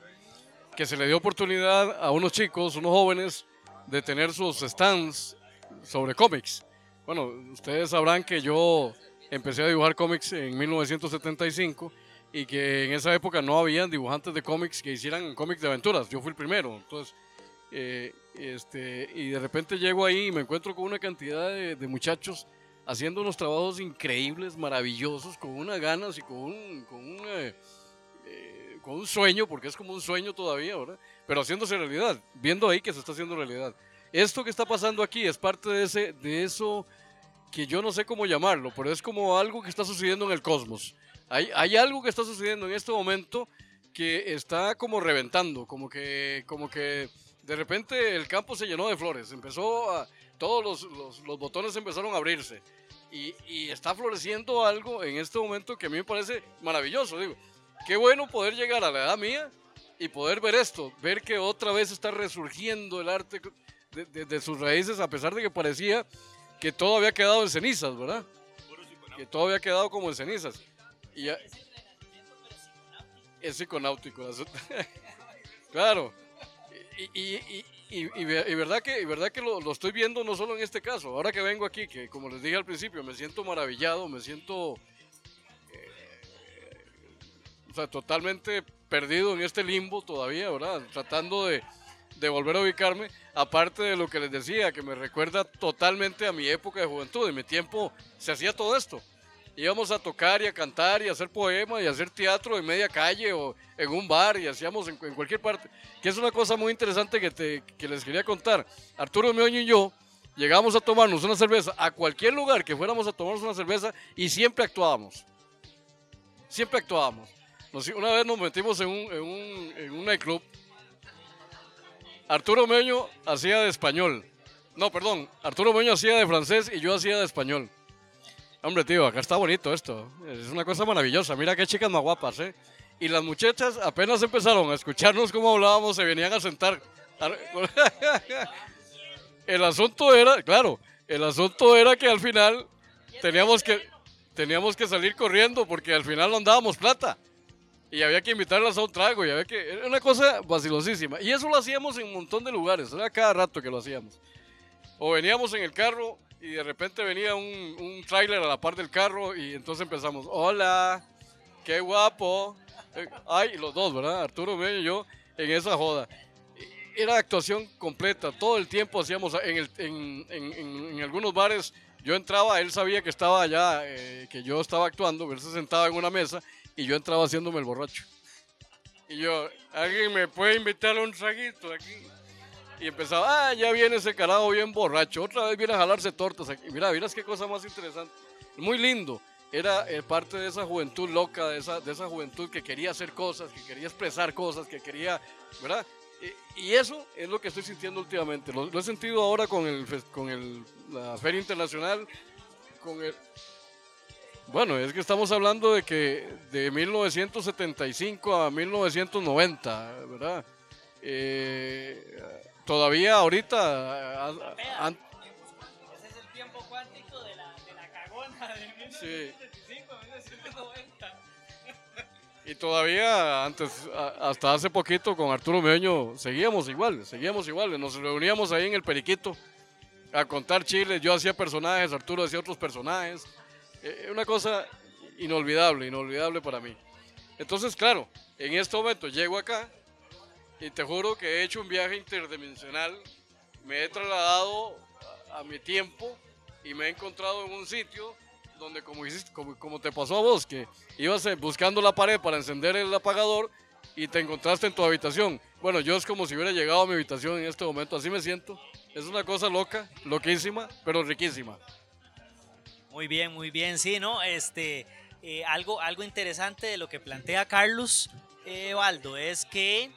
S6: que se le dio oportunidad a unos chicos, unos jóvenes, de tener sus stands sobre cómics. Bueno, ustedes sabrán que yo empecé a dibujar cómics en 1975 y que en esa época no habían dibujantes de cómics que hicieran cómics de aventuras. Yo fui el primero. Entonces, eh, este, y de repente llego ahí y me encuentro con una cantidad de, de muchachos haciendo unos trabajos increíbles, maravillosos, con unas ganas y con un, con un, eh, eh, con un sueño, porque es como un sueño todavía, ¿verdad? Pero haciéndose realidad, viendo ahí que se está haciendo realidad. Esto que está pasando aquí es parte de, ese, de eso que yo no sé cómo llamarlo, pero es como algo que está sucediendo en el cosmos. Hay, hay algo que está sucediendo en este momento que está como reventando, como que, como que de repente el campo se llenó de flores, empezó a, todos los, los- botones empezaron a abrirse y, y está floreciendo algo en este momento que a mí me parece maravilloso. Digo, qué bueno poder llegar a la edad mía y poder ver esto, ver que otra vez está resurgiendo el arte de, de- sus raíces, a pesar de que parecía que todo había quedado en cenizas, ¿verdad? Que todo había quedado como en cenizas. Y ya- es psiconáutico. claro. Y, y- y- y- y ve- y verdad que, y verdad que lo, lo estoy viendo no solo en este caso. Ahora que vengo aquí, que como les dije al principio, me siento maravillado, me siento eh, o sea, totalmente perdido en este limbo todavía, ¿verdad? Tratando de, de volver a ubicarme, aparte de lo que les decía, que me recuerda totalmente a mi época de juventud. En mi tiempo se hacía todo esto. Íbamos a tocar y a cantar y a hacer poemas y a hacer teatro en media calle o en un bar y hacíamos en, en cualquier parte. Que es una cosa muy interesante que, te, que les quería contar. Arturo Meoño y yo llegamos a tomarnos una cerveza a cualquier lugar que fuéramos a tomarnos una cerveza y siempre actuábamos. Siempre actuábamos. Nos- una vez nos metimos en un, en un, en un nightclub. Arturo Meño hacía de español. No, perdón. Arturo Meño hacía de francés y yo hacía de español. Hombre, tío, acá está bonito esto. Es una cosa maravillosa. Mira qué chicas más guapas, ¿eh? Y las muchachas apenas empezaron a escucharnos cómo hablábamos, se venían a sentar. El asunto era, claro, el asunto era que al final teníamos que, teníamos que salir corriendo porque al final no andábamos plata. Y había que invitarlas a un trago y había que... Era una cosa vacilosísima. Y eso lo hacíamos en un montón de lugares. Era cada rato que lo hacíamos. O veníamos en el carro y de repente venía un, un a la par del carro y entonces empezamos, hola, qué guapo. Eh, Ay, los dos, ¿verdad? Arturo Meño y yo en esa joda. Y Era actuación completa, todo el tiempo hacíamos en, el- en- en algunos bares. Yo entraba, él sabía que estaba allá, eh, que yo estaba actuando, él se sentaba en una mesa y yo entraba haciéndome el borracho. Y yo, ¿alguien me puede invitar a un traguito aquí? Y empezaba, ah, ya viene ese carajo bien borracho, otra vez viene a jalarse tortas aquí. Mira, miras qué cosa más interesante. Muy lindo. Era eh, parte de esa juventud loca, de esa, de esa juventud que quería hacer cosas, que quería expresar cosas, que quería, ¿verdad? Y, eso es lo que estoy sintiendo últimamente. Lo, he sentido ahora con, el, con el, la Feria Internacional, con el... Bueno, es que estamos hablando de que de 1975 a 1990, ¿verdad? Eh, todavía ahorita... ah, ah, an-
S4: Ese es el tiempo cuántico de la, de la cagona de 1975 a 1990.
S6: Y todavía antes, a- hasta hace poquito con Arturo Meño, seguíamos igual, seguíamos igual. Nos reuníamos ahí en el Periquito a contar chiles. Yo hacía personajes, Arturo hacía otros personajes. Eh, una cosa inolvidable, inolvidable para mí. Entonces, claro, en este momento llego acá y te juro que he hecho un viaje interdimensional. Me he trasladado a, a mi tiempo y me he encontrado en un sitio donde, como, hiciste, como, como te pasó a vos, que ibas eh, buscando la pared para encender el apagador y te encontraste en tu habitación. Bueno, yo es como si hubiera llegado a mi habitación en este momento, así me siento. Es una cosa loca, loquísima, pero riquísima.
S4: Muy bien, muy bien. Sí, ¿no? Este, eh, algo, algo interesante de lo que plantea Carlos eh, es que,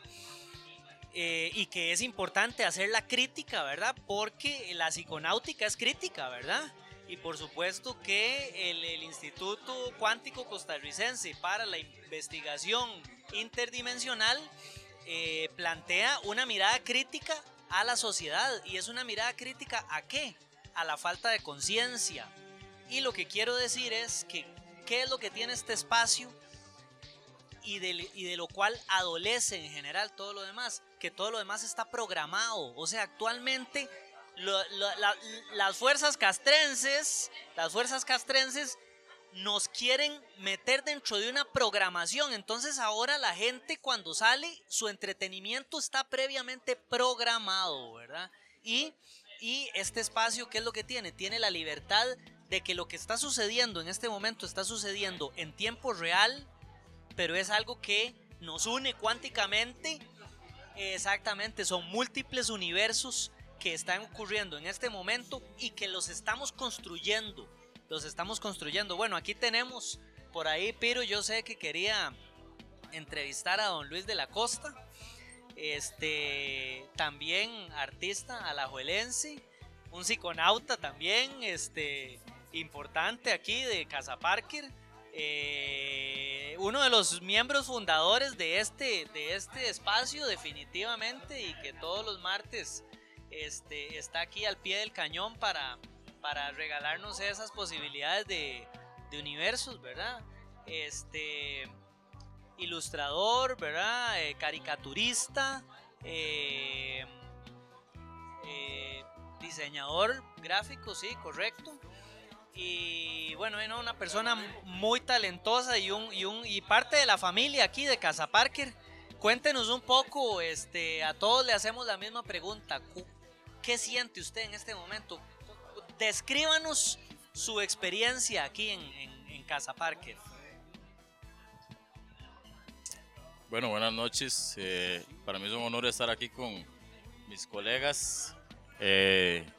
S4: eh, y que es importante hacer la crítica, ¿verdad? Porque la psiconáutica es crítica, ¿verdad? Y por supuesto que el, el Instituto Cuántico Costarricense para la Investigación Interdimensional eh, plantea una mirada crítica a la sociedad. ¿Y es una mirada crítica a qué? A la falta de conciencia. Y lo que quiero decir es que qué es lo que tiene este espacio y de, y de lo cual adolece en general todo lo demás, que todo lo demás está programado. O sea, actualmente las fuerzas castrenses, las fuerzas castrenses nos quieren meter dentro de una programación. Entonces ahora la gente cuando sale, su entretenimiento está previamente programado, ¿verdad? Y, y este espacio, ¿qué es lo que tiene? Tiene la libertad de que lo que está sucediendo en este momento está sucediendo en tiempo real, pero es algo que nos une cuánticamente. Exactamente, son múltiples universos que están ocurriendo en este momento y que los estamos construyendo. Los estamos construyendo. Bueno, aquí tenemos por ahí, pero yo sé que quería entrevistar a don Luis de la Costa. Este, también artista alajuelense, un psiconauta también, este, importante aquí de Casa Parker. Eh, uno de los miembros fundadores de este, de este espacio definitivamente y que todos los martes este, está aquí al pie del cañón para, regalarnos esas posibilidades de, universos, ¿verdad? Este ilustrador, ¿verdad? Eh, caricaturista, eh, diseñador gráfico, sí, correcto. Y bueno, era una persona muy talentosa y, un, y, un, y parte de la familia aquí de Casa Parker. Cuéntenos un poco, este, a todos le hacemos la misma pregunta. ¿Qué siente usted en este momento? Descríbanos su experiencia aquí en Casa Parker.
S9: Bueno, buenas noches. Eh, para mí es un honor estar aquí con mis colegas. Eh,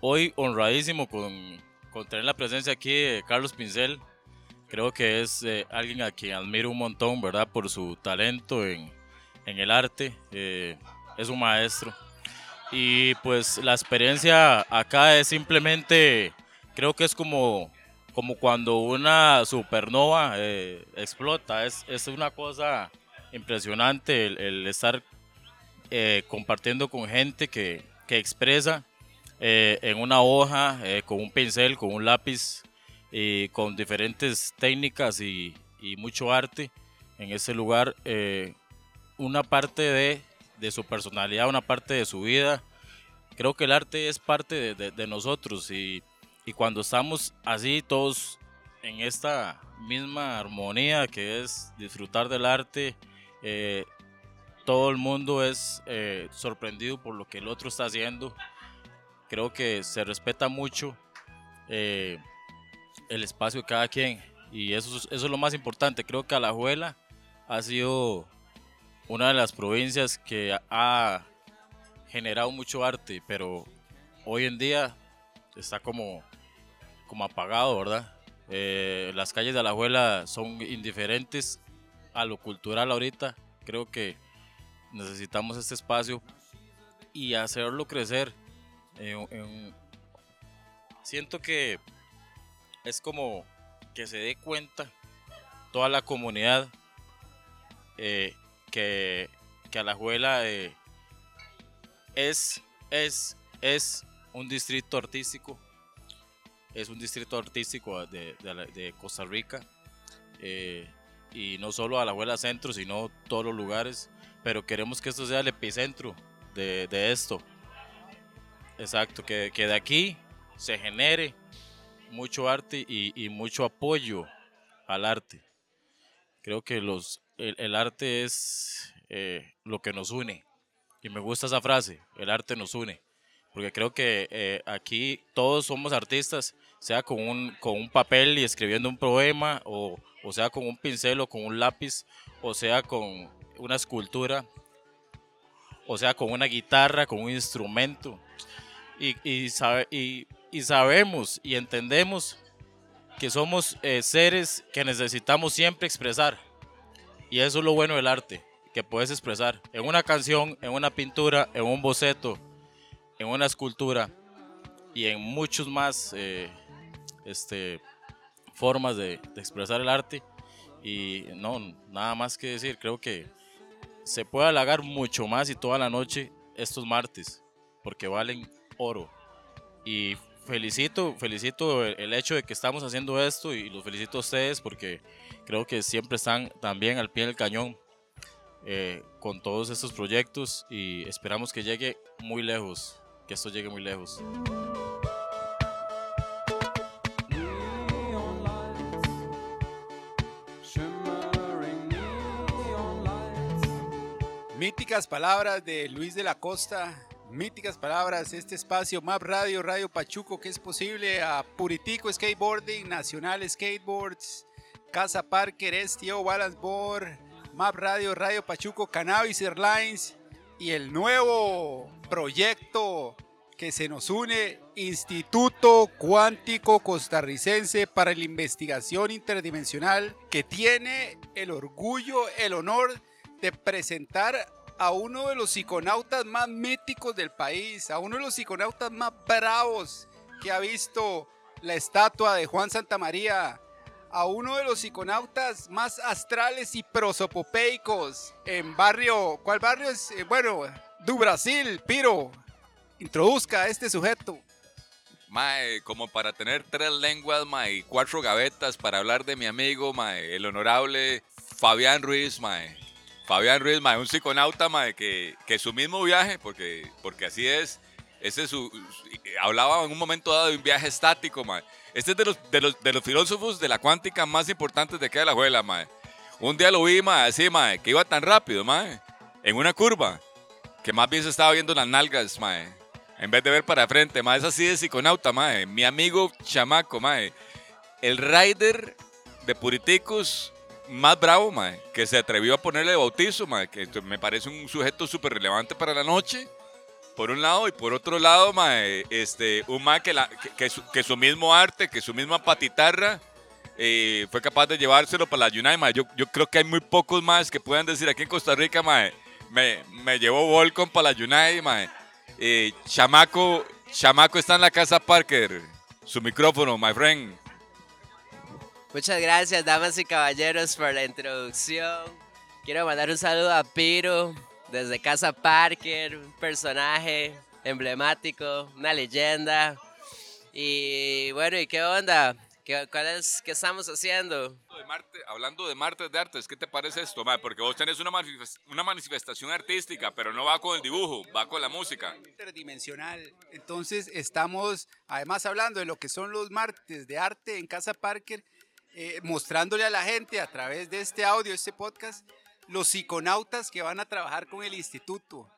S9: hoy honradísimo con, con tener la presencia aquí de Carlos Pincel. Creo que es eh, alguien a quien admiro un montón, ¿verdad? Por su talento en, en el arte. Eh, es un maestro. Y pues la experiencia acá es simplemente, creo que es como como cuando una supernova eh, explota. Es, es una cosa impresionante el, el estar compartiendo con gente que, que expresa eh, en una hoja, eh, con un pincel, con un lápiz y con diferentes técnicas y, y mucho arte en ese lugar. eh, una parte de, de su personalidad, una parte de su vida. Creo que el arte es parte de, de- de nosotros y, y cuando estamos así todos en esta misma armonía que es disfrutar del arte, eh, todo el mundo es eh, sorprendido por lo que el otro está haciendo. Creo que se respeta mucho eh, el espacio de cada quien y eso, es- lo más importante. Creo que Alajuela ha sido una de las provincias que ha generado mucho arte, pero hoy en día está como, como apagado, ¿verdad? Eh, las calles de Alajuela son indiferentes a lo cultural ahorita. Creo que necesitamos este espacio y hacerlo crecer. En- en- siento que es como que se dé cuenta toda la comunidad eh, que, que Alajuela eh, es, es, es un distrito artístico, es un distrito artístico de, de la- Costa Rica, eh, y no solo Alajuela Centro, sino todos los lugares, pero queremos que esto sea el epicentro de, de esto. Exacto, que, que de aquí se genere mucho arte y, y mucho apoyo al arte. Creo que los, el, el arte es eh, lo que nos une. Y me gusta esa frase, el arte nos une. Porque creo que eh, aquí todos somos artistas, sea con un, con un papel y escribiendo un poema, o, o sea con un pincel o con un lápiz, o sea con una escultura, o sea con una guitarra, con un instrumento. Y, y, sabe- y, y sabemos y entendemos que somos eh, seres que necesitamos siempre expresar. Y eso es lo bueno del arte, que puedes expresar en una canción, en una pintura, en un boceto, en una escultura y en muchos más eh, este, formas de, expresar el arte. Y no, nada más que decir, creo que se puede halagar mucho más y toda la noche estos martes, porque valen oro. Y felicito, felicito el, el hecho de que estamos haciendo esto y los felicito a ustedes porque creo que siempre están también al pie del cañón eh, con todos estos proyectos y esperamos que llegue muy lejos, que esto llegue muy lejos.
S1: Míticas palabras de Luis de la Costa. Míticas palabras, este espacio Map Radio, Radio Pachuco, que es posible a Puritico Skateboarding, Nacional Skateboards, Casa Parker, Estio Balance Board, Map Radio, Radio Pachuco, Cannabis Airlines y el nuevo proyecto que se nos une, Instituto Cuántico Costarricense para la Investigación Interdimensional, que tiene el orgullo, el honor de presentar a uno de los psiconautas más míticos del país, a uno de los psiconautas más bravos que ha visto la estatua de Juan Santamaría, a uno de los psiconautas más astrales y prosopopeicos en barrio, ¿cuál barrio es? Eh, bueno, du Brasil, Piro. Introduzca a este sujeto.
S3: Mae, como para tener tres lenguas, mae, cuatro gavetas para hablar de mi amigo, mae, el honorable Fabián Ruiz, mae. Fabián Ruiz, mae, un psiconauta, mae, que, que su mismo viaje, porque, porque así es, ese es su, hablaba en un momento dado de un viaje estático, mae. Este es de los, de los, de los filósofos de la cuántica más importantes de aquí de la abuela, mae. Un día lo vi, mae, así, mae, que iba tan rápido, mae, en una curva, que más bien se estaba viendo las nalgas, mae. En vez de ver para frente, mae, es así de psiconauta, mae. Mi amigo chamaco, mae. El rider de Puriticos más bravo, mae, que se atrevió a ponerle bautizo, mae, que me parece un sujeto súper relevante para la noche. Por un lado, y por otro lado, mae, este, un mae que, la- que su, que su mismo arte, que su misma patitarra, eh, fue capaz de llevárselo para la United, mae. Yo, yo creo que hay muy pocos más que puedan decir aquí en Costa Rica, mae, me, me llevó Volcom para la United, mae. Eh, chamaco, chamaco está en la casa Parker. Su micrófono, my friend.
S10: Muchas gracias, damas y caballeros, por la introducción. Quiero mandar un saludo a Piro desde Casa Parker, un personaje emblemático, una leyenda. Y bueno, ¿y qué onda? ¿Qué, cuál es, ¿Qué estamos haciendo?
S3: De Marte- hablando de martes de artes, ¿qué te parece esto, mae? Porque vos tenés una, manifest- una manifestación artística, pero no va con el dibujo, va con la música.
S1: interdimensional. Entonces estamos, además hablando de lo que son los martes de arte en Casa Parker, eh, mostrándole a la gente a través de este audio, este podcast, los psiconautas que van a trabajar con el instituto.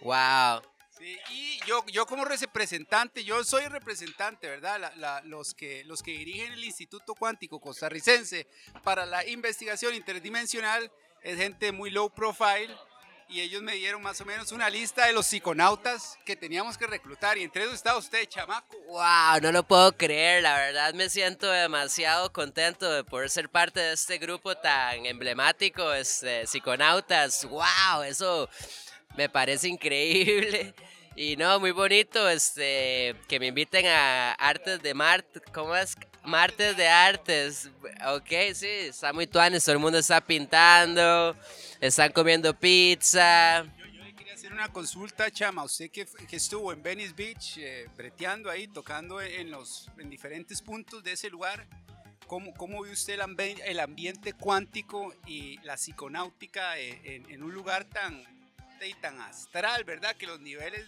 S10: ¡Wow!
S1: Sí, y yo, yo como representante, yo soy representante, ¿verdad? La- la- los, que, los que dirigen el Instituto Cuántico Costarricense para la investigación interdimensional es gente muy low profile y ellos me dieron más o menos una lista de los psiconautas que teníamos que reclutar y entre esos está usted, chamaco.
S10: ¡Wow! No lo puedo creer, la verdad me siento demasiado contento de poder ser parte de este grupo tan emblemático, este, psiconautas. ¡Wow! Eso me parece increíble. Y no, muy bonito este, que me inviten a Artes de Marte. ¿Cómo es? Martes de Artes. Ok, sí, está muy tuanes. Todo el mundo está pintando, están comiendo pizza.
S1: Quería hacer una consulta, Chama. Usted que, estuvo en Venice Beach, eh, breteando ahí, tocando en, los, en diferentes puntos de ese lugar, ¿cómo, cómo usted el, el ambiente cuántico y la psiconáutica eh, en, en un lugar tan, tan astral, verdad? Que los niveles,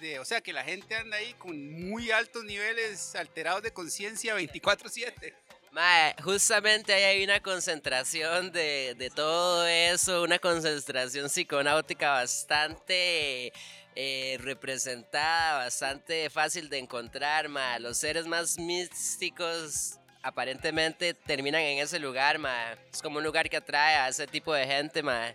S1: de, o sea, que la gente anda ahí con muy altos niveles alterados de conciencia 24/7.
S10: Mae, justamente ahí hay una concentración de, de todo eso, una concentración psiconáutica bastante eh, representada, bastante fácil de encontrar, mae. Los seres más místicos aparentemente terminan en ese lugar, mae. Es como un lugar que atrae a ese tipo de gente, mae.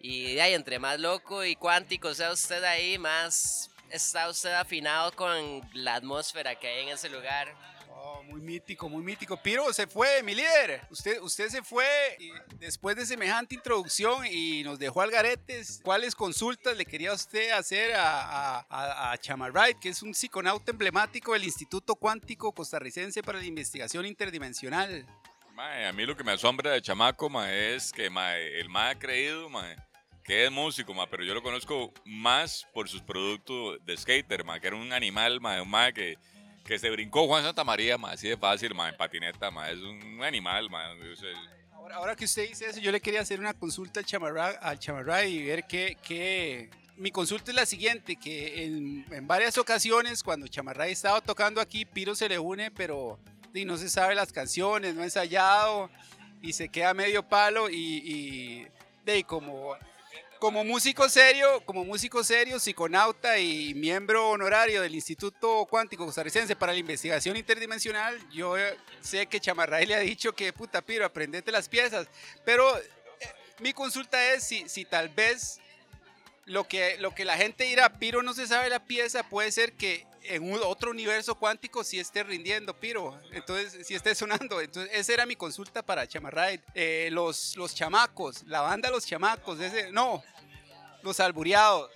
S10: Y ahí, entre más loco y cuántico sea usted ahí, más está usted afinado con la atmósfera que hay en ese lugar.
S1: Oh, muy mítico, muy mítico. Piro se fue, mi líder. Usted, usted se fue y después de semejante introducción y nos dejó al garetes. ¿Cuáles consultas le quería usted hacer a, a, a, a Chamarrite, que es un psiconauta emblemático del Instituto Cuántico Costarricense para la Investigación Interdimensional?
S3: Mae, a mí lo que me asombra de chamaco, mae, es que mae, el mae ha creído, mae, que es músico, mae, pero yo lo conozco más por sus productos de skater, mae, que era un animal, mae, un mae que, que se brincó Juan Santa María, mae, así de fácil, mae, en patineta, mae, es un animal, mae. es el-
S1: Ahora, ahora que usted dice eso, yo le quería hacer una consulta al Chamarra, al Chamarra y ver qué, qué... Mi consulta es la siguiente, que en, en varias ocasiones cuando Chamarray estaba tocando aquí, Piro se le une, pero y no se sabe las canciones, no ha ensayado y se queda medio palo y, y como, como músico serio, como músico serio, psiconauta y miembro honorario del Instituto Cuántico Costarricense para la Investigación Interdimensional, yo eh, sé que Chamarray le ha dicho que puta Piro, aprendete las piezas, pero eh, mi consulta es si, si tal vez lo que, lo que la gente dirá, Piro no se sabe la pieza, puede ser que en un otro universo cuántico sí esté rindiendo Piro, entonces sí esté sonando. Entonces, esa era mi consulta para Chamarride. Eh, los, los chamacos, la banda Los Chamacos, ese, no, los albureados.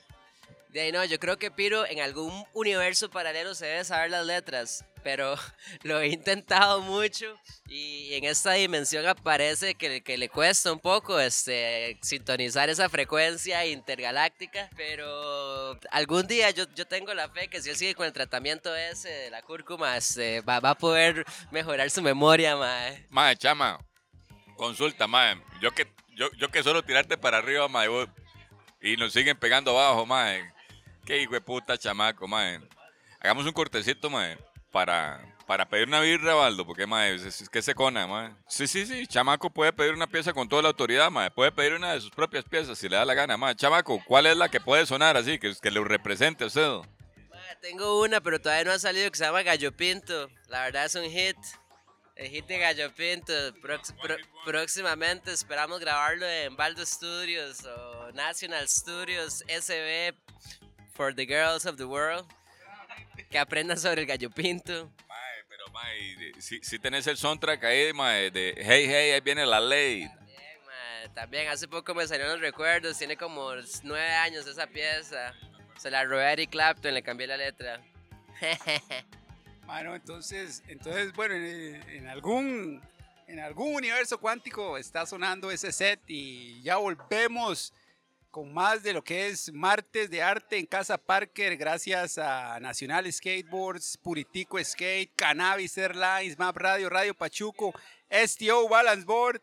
S10: De ahí no, yo creo que Piro en algún universo paralelo se debe saber las letras, pero lo he intentado mucho y en esta dimensión aparece que, que le cuesta un poco este, sintonizar esa frecuencia intergaláctica, pero algún día yo, yo tengo la fe que si él sigue con el tratamiento ese de la cúrcuma, este, va, va a poder mejorar su memoria, mae.
S3: Mae, chama, consulta, mae, yo que, yo, yo que solo tirarte para arriba, mae, y nos siguen pegando abajo, mae. Qué hijo de puta chamaco, mae. Hagamos un cortecito, mae, para, para pedir una birra, Baldo, porque, mae, es, que se cona, mae. Sí, sí, sí, chamaco puede pedir una pieza con toda la autoridad, mae. Puede pedir una de sus propias piezas si le da la gana, mae. Chamaco, ¿cuál es la que puede sonar así, que, que le represente a usted?
S10: Ma, Tengo una, pero todavía no ha salido que se llama Gallo Pinto. La verdad es un hit. El hit de Gallo Pinto. Próximamente esperamos grabarlo en Baldo Studios o National Studios SB for the Girls of the World. Que aprendan sobre el Gallo Pinto.
S3: Mae, pero, mae, si, si tenés el soundtrack ahí, mae, de Hey, hey, ahí viene la ley.
S10: Ma, También hace poco me salieron los recuerdos. Tiene como nueve años esa pieza. Se la robé a Eric Clapton, le cambié la letra.
S1: Bueno, entonces, entonces bueno, en, en algún, en algún universo cuántico está sonando ese set y ya volvemos con más de lo que es martes de arte en Casa Parker, gracias a Nacional Skateboards, Puritico Skate, Cannabis Airlines, Map Radio, Radio Pachuco, STO Balance Board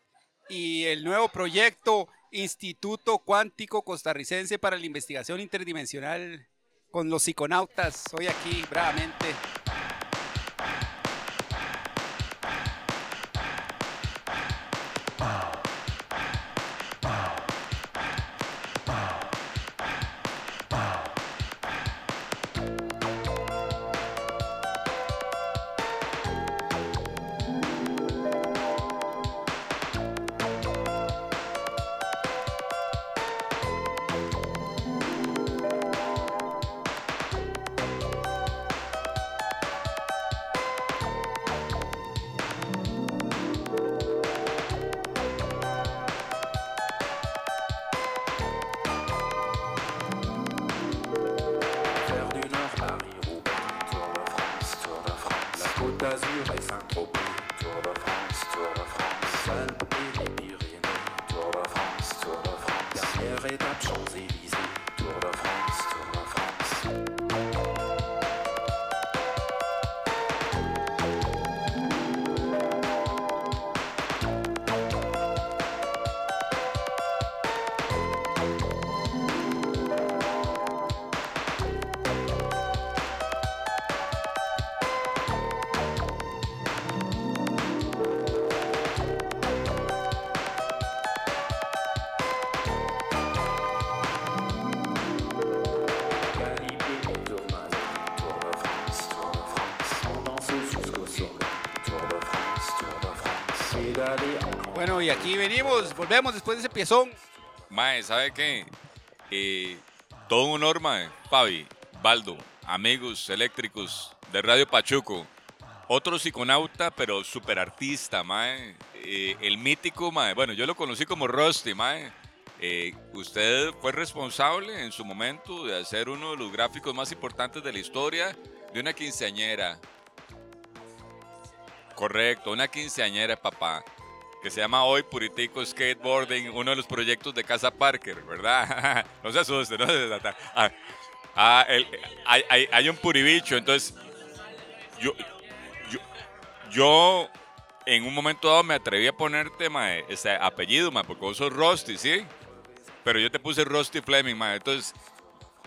S1: y el nuevo proyecto Instituto Cuántico Costarricense para la Investigación Interdimensional con los psiconautas. Hoy aquí, bravamente. Y aquí venimos, volvemos después de ese piezón.
S3: Mae, ¿sabe qué? Eh, todo un honor, mae. Fabi, Baldo, amigos eléctricos de Radio Pachuco. Otro psiconauta, pero super artista, mae. Eh, el mítico, mae. Bueno, yo lo conocí como Rusty, mae. Eh, usted fue responsable en su momento de hacer uno de los gráficos más importantes de la historia de una quinceañera. Correcto, una quinceañera, papá que se llama hoy Puritico Skateboarding, uno de los proyectos de Casa Parker, ¿verdad? no se asuste, no se asuste. Ah, ah, hay, hay- hay un puribicho, entonces yo, yo, yo en un momento dado me atreví a ponerte mae, ese apellido, mae, porque vos sos Rusty, ¿sí? Pero yo te puse Rusty Fleming, mae. Entonces,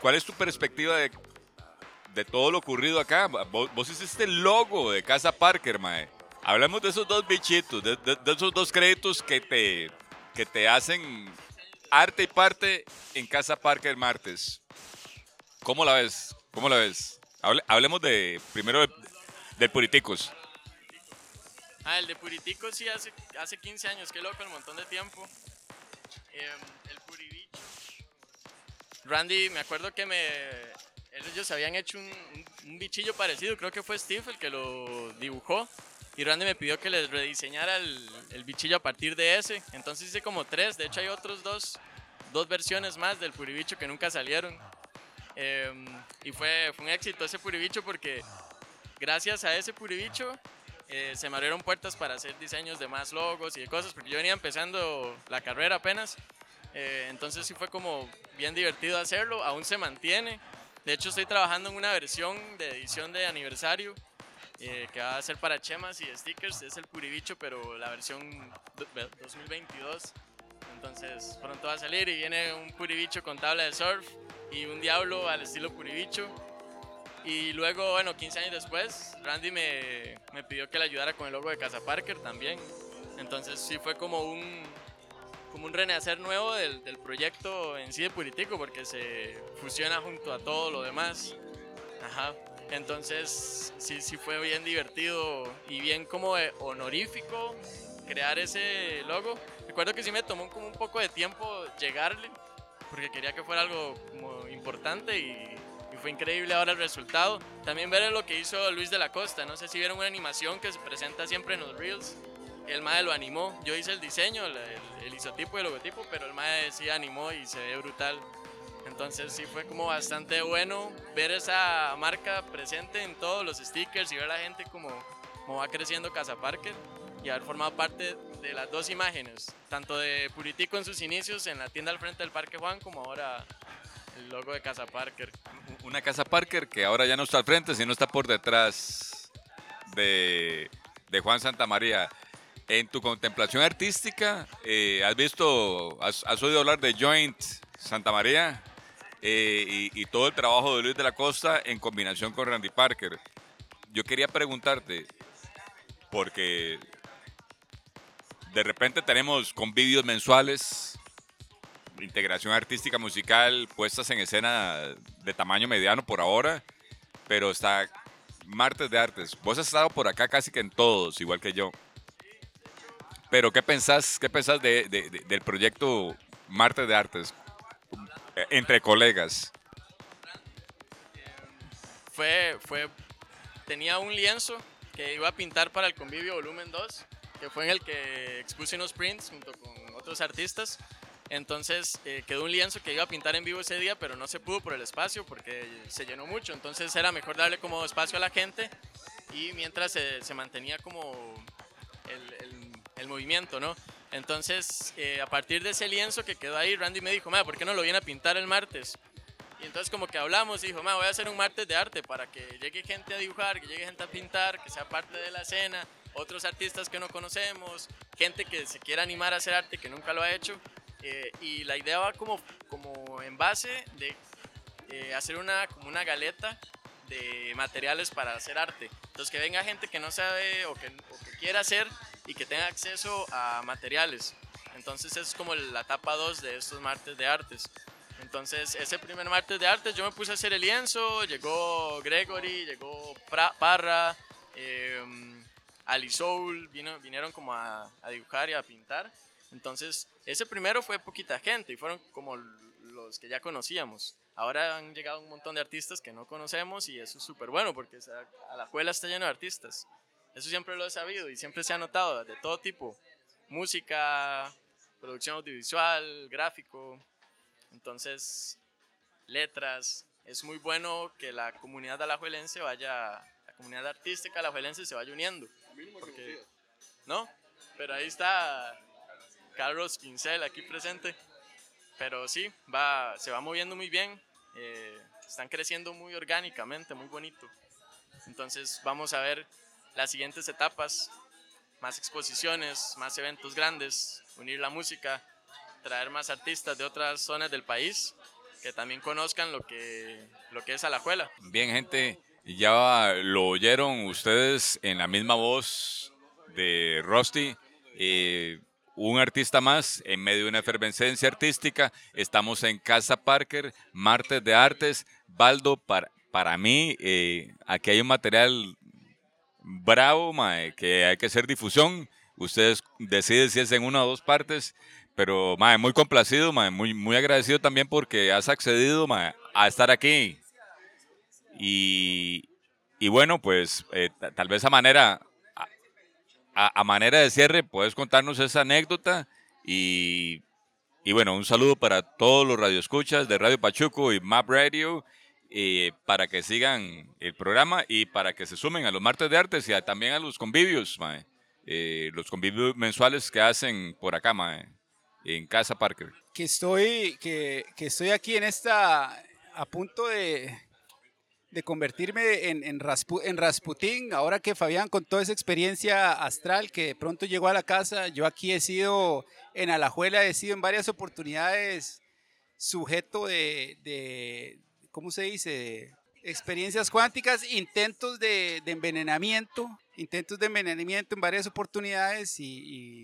S3: ¿cuál es tu perspectiva de, de todo lo ocurrido acá? Vos, vos hiciste logo de Casa Parker, mae. Hablamos de esos dos bichitos, de, de- de esos dos créditos que te, que te hacen arte y parte en Casa Parker martes. ¿Cómo la ves? ¿Cómo la ves? Hable- hablemos de primero de- del Puriticos.
S11: Ah, el de Puritico sí hace, hace 15 años, qué loco, un montón de tiempo. Em, el Puribicho. Randy, me acuerdo que me, ellos habían hecho un, un- un bichillo parecido, creo que fue Steve el que lo dibujó. Y Randy me pidió que les rediseñara el, bichillo a partir de ese. Entonces hice como tres, de hecho hay otros dos, dos versiones más del Puribicho que nunca salieron. Em, y fue, fue un éxito ese Puribicho porque gracias a ese Puribicho eh, se me abrieron puertas para hacer diseños de más logos y de cosas, porque yo venía empezando la carrera apenas. Eh, entonces sí fue como bien divertido hacerlo, aún se mantiene. De hecho estoy trabajando en una versión de edición de aniversario eh, que va a ser para chemas y stickers. Es el Puribicho, pero la versión do- 2022. Entonces pronto va a salir y viene un Puribicho con tabla de surf y un diablo al estilo Puribicho. Y luego, bueno, 15 años después, Randy me, me pidió que le ayudara con el logo de Casa Parker también. Entonces sí fue como un, como un renacer nuevo del, del proyecto en sí de Puritico, porque se fusiona junto a todo lo demás. Ajá. Entonces sí, sí fue bien divertido y bien como honorífico crear ese logo. Recuerdo que sí me tomó como un poco de tiempo llegarle, porque quería que fuera algo como importante y, y fue increíble ahora el resultado. También ver lo que hizo Luis de la Costa, no sé si vieron una animación que se presenta siempre en los Reels. El MAE lo animó, yo hice el diseño, el, el- el isotipo y el logotipo, pero el MAE sí animó y se ve brutal. Entonces sí fue como bastante bueno ver esa marca presente en todos los stickers y ver a la gente como, como va creciendo Casa Parker y haber formado parte de las dos imágenes, tanto de Puritico en sus inicios en la tienda al frente del Parque Juan como ahora el logo de Casa Parker.
S3: Una casa Parker que ahora ya no está al frente, sino está por detrás de, de Juan Santa María. En tu contemplación artística, eh, ¿has visto, has, has oído hablar de Joint Santa María? Eh, y, todo el trabajo de Luis de la Costa en combinación con Randy Parker. Yo quería preguntarte, porque de repente tenemos convivios mensuales, integración artística musical, puestas en escena de tamaño mediano por ahora, pero está Martes de Artes. Vos has estado por acá casi que en todos, igual que yo. Pero ¿qué pensás, qué pensás de- de- de- del proyecto Martes de Artes? Entre colegas.
S11: fue, fue, tenía un lienzo que iba a pintar para el convivio volumen 2, que fue en el que expuse unos prints junto con otros artistas. Entonces eh, quedó un lienzo que iba a pintar en vivo ese día, pero no se pudo por el espacio porque se llenó mucho. Entonces era mejor darle como espacio a la gente y mientras se, se mantenía como el- el movimiento, ¿no? Entonces, eh, a partir de ese lienzo que quedó ahí, Randy me dijo, "Ma, ¿por qué no lo viene a pintar el martes? Y entonces como que hablamos y dijo, "Ma, voy a hacer un martes de arte para que llegue gente a dibujar, que llegue gente a pintar, que sea parte de la escena, otros artistas que no conocemos, gente que se quiera animar a hacer arte que nunca lo ha hecho. Eh, y la idea va como, como en base de eh, hacer una, como una galeta de materiales para hacer arte. Entonces que venga gente que no sabe o que, o que quiera hacer y que tenga acceso a materiales. Entonces es como la etapa 2 de estos martes de artes. Entonces ese primer martes de artes yo me puse a hacer el lienzo, llegó Gregory, llegó Pra- Parra, eh, Ali Soul, vino, vinieron como a, a dibujar y a pintar. Entonces ese primero fue poquita gente y fueron como los que ya conocíamos. Ahora han llegado un montón de artistas que no conocemos y eso es súper bueno porque a la escuela está lleno de artistas. Eso siempre lo he sabido y siempre se ha notado de todo tipo. Música, producción audiovisual, gráfico. Entonces, letras. Es muy bueno que la comunidad alajuelense vaya, la comunidad artística alajuelense se vaya uniendo. Porque, ¿No? Pero ahí está Carlos Pincel aquí presente. Pero sí, va, se va moviendo muy bien. eh, están creciendo muy orgánicamente, muy bonito. Entonces vamos a ver las siguientes etapas, más exposiciones, más eventos grandes, unir la música, traer más artistas de otras zonas del país que también conozcan lo que, lo que es Alajuela.
S3: Bien, gente, ya lo oyeron ustedes en la misma voz de Rusty. eh, un artista más en medio de una efervescencia artística. Estamos en Casa Parker, martes de artes. Baldo, para, para mí, eh, aquí hay un material bravo mae, que hay que hacer difusión. Ustedes deciden si es en una o dos partes. Pero mae, muy complacido, mae, muy, muy agradecido también porque has accedido mae, a estar aquí. Y, y bueno, pues eh, ta- tal vez a manera, a manera de cierre, puedes contarnos esa anécdota. Y, y bueno, un saludo para todos los radioescuchas de Radio Pachuco y Map Radio. Para que sigan el programa y para que se sumen a los martes de artes y a- también a los convivios, mae. Eh, los convivios mensuales que hacen por acá, mae, en Casa Parker.
S1: que estoy, que, que estoy aquí en esta, a punto de, de convertirme en, en, Raspu- en Rasputín, ahora que Fabián con toda esa experiencia astral que de pronto llegó a la casa, yo aquí he sido, en Alajuela he sido en varias oportunidades sujeto de, de ¿cómo se dice? experiencias cuánticas, intentos de, envenenamiento, intentos de envenenamiento en varias oportunidades y,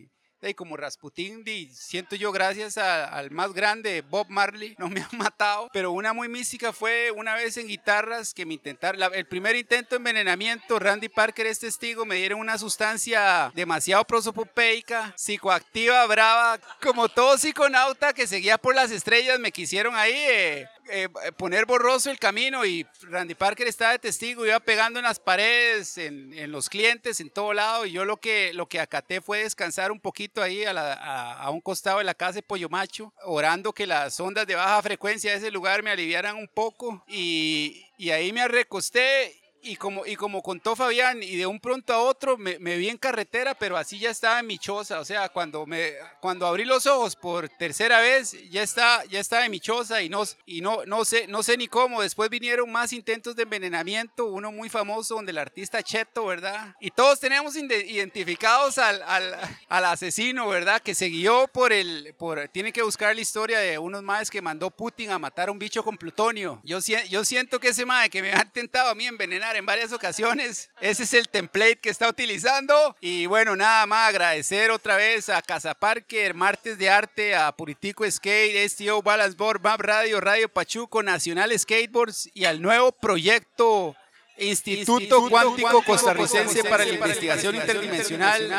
S1: y- y como Rasputín, di, siento yo gracias al más grande Bob Marley, no me han matado, pero una muy mística fue una vez en guitarras que me intentaron, el primer intento de envenenamiento, Randy Parker es testigo, me dieron una sustancia demasiado prosopopeica, psicoactiva, brava, como todo psiconauta que seguía por las estrellas, me quisieron ahí eh, eh, poner borroso el camino y Randy Parker estaba de testigo, iba pegando en las paredes, en, en los clientes, en todo lado y yo lo que, lo que acaté fue descansar un poquito ahí a, a- a un costado de la casa de Pollo Macho, orando que las ondas de baja frecuencia de ese lugar me aliviaran un poco y, y ahí me recosté y como, y como contó Fabián, y de un pronto a otro me, me vi en carretera, pero así ya estaba en mi choza. O sea, cuando, me, cuando abrí los ojos por tercera vez, ya, está, ya estaba en mi choza y, no, y no, no, sé, no sé ni cómo. Después vinieron más intentos de envenenamiento, uno muy famoso donde el artista Cheto, ¿verdad? Y todos tenemos identificados al, al, al asesino, ¿verdad? Que se guió por el... Por, tienen que buscar la historia de unos maes que mandó Putin a matar a un bicho con plutonio. Yo, yo siento que ese mae que me ha intentado a mí envenenar en varias ocasiones, ese es el template que está utilizando. Y bueno, nada más agradecer otra vez a Casa Parker, Martes de Arte, a Puritico Skate, STO Balance Board, Map Radio, Radio Pachuco, Nacional Skateboards y al nuevo proyecto Instituto, Cuántico Costarricense para la Investigación Interdimensional,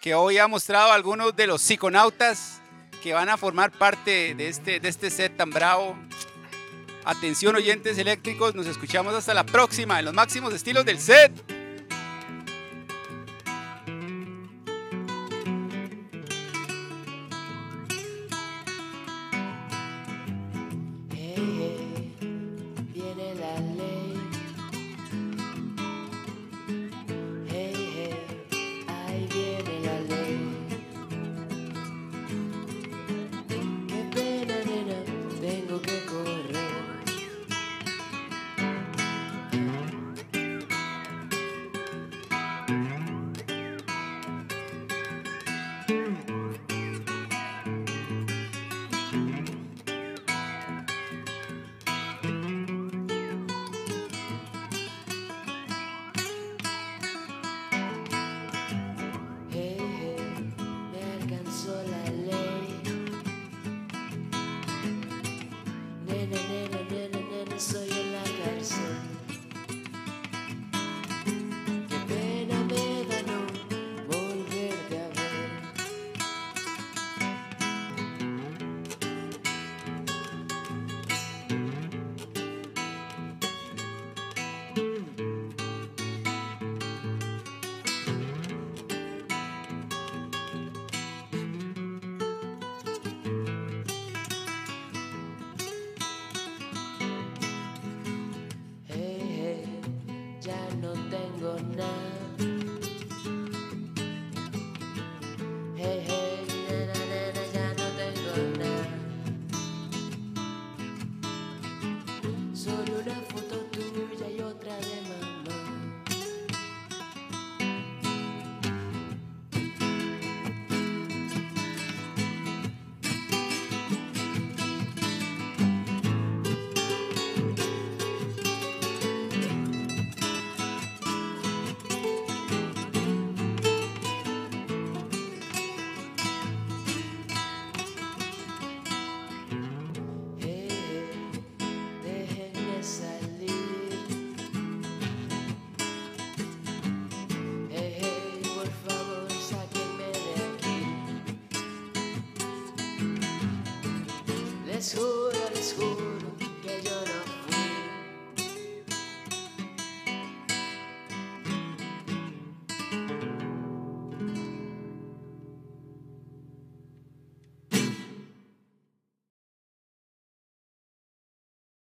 S1: que hoy ha mostrado a algunos de los psiconautas que van a formar parte de este, de este set tan bravo. Atención oyentes eléctricos, nos escuchamos hasta la próxima en los máximos estilos del set.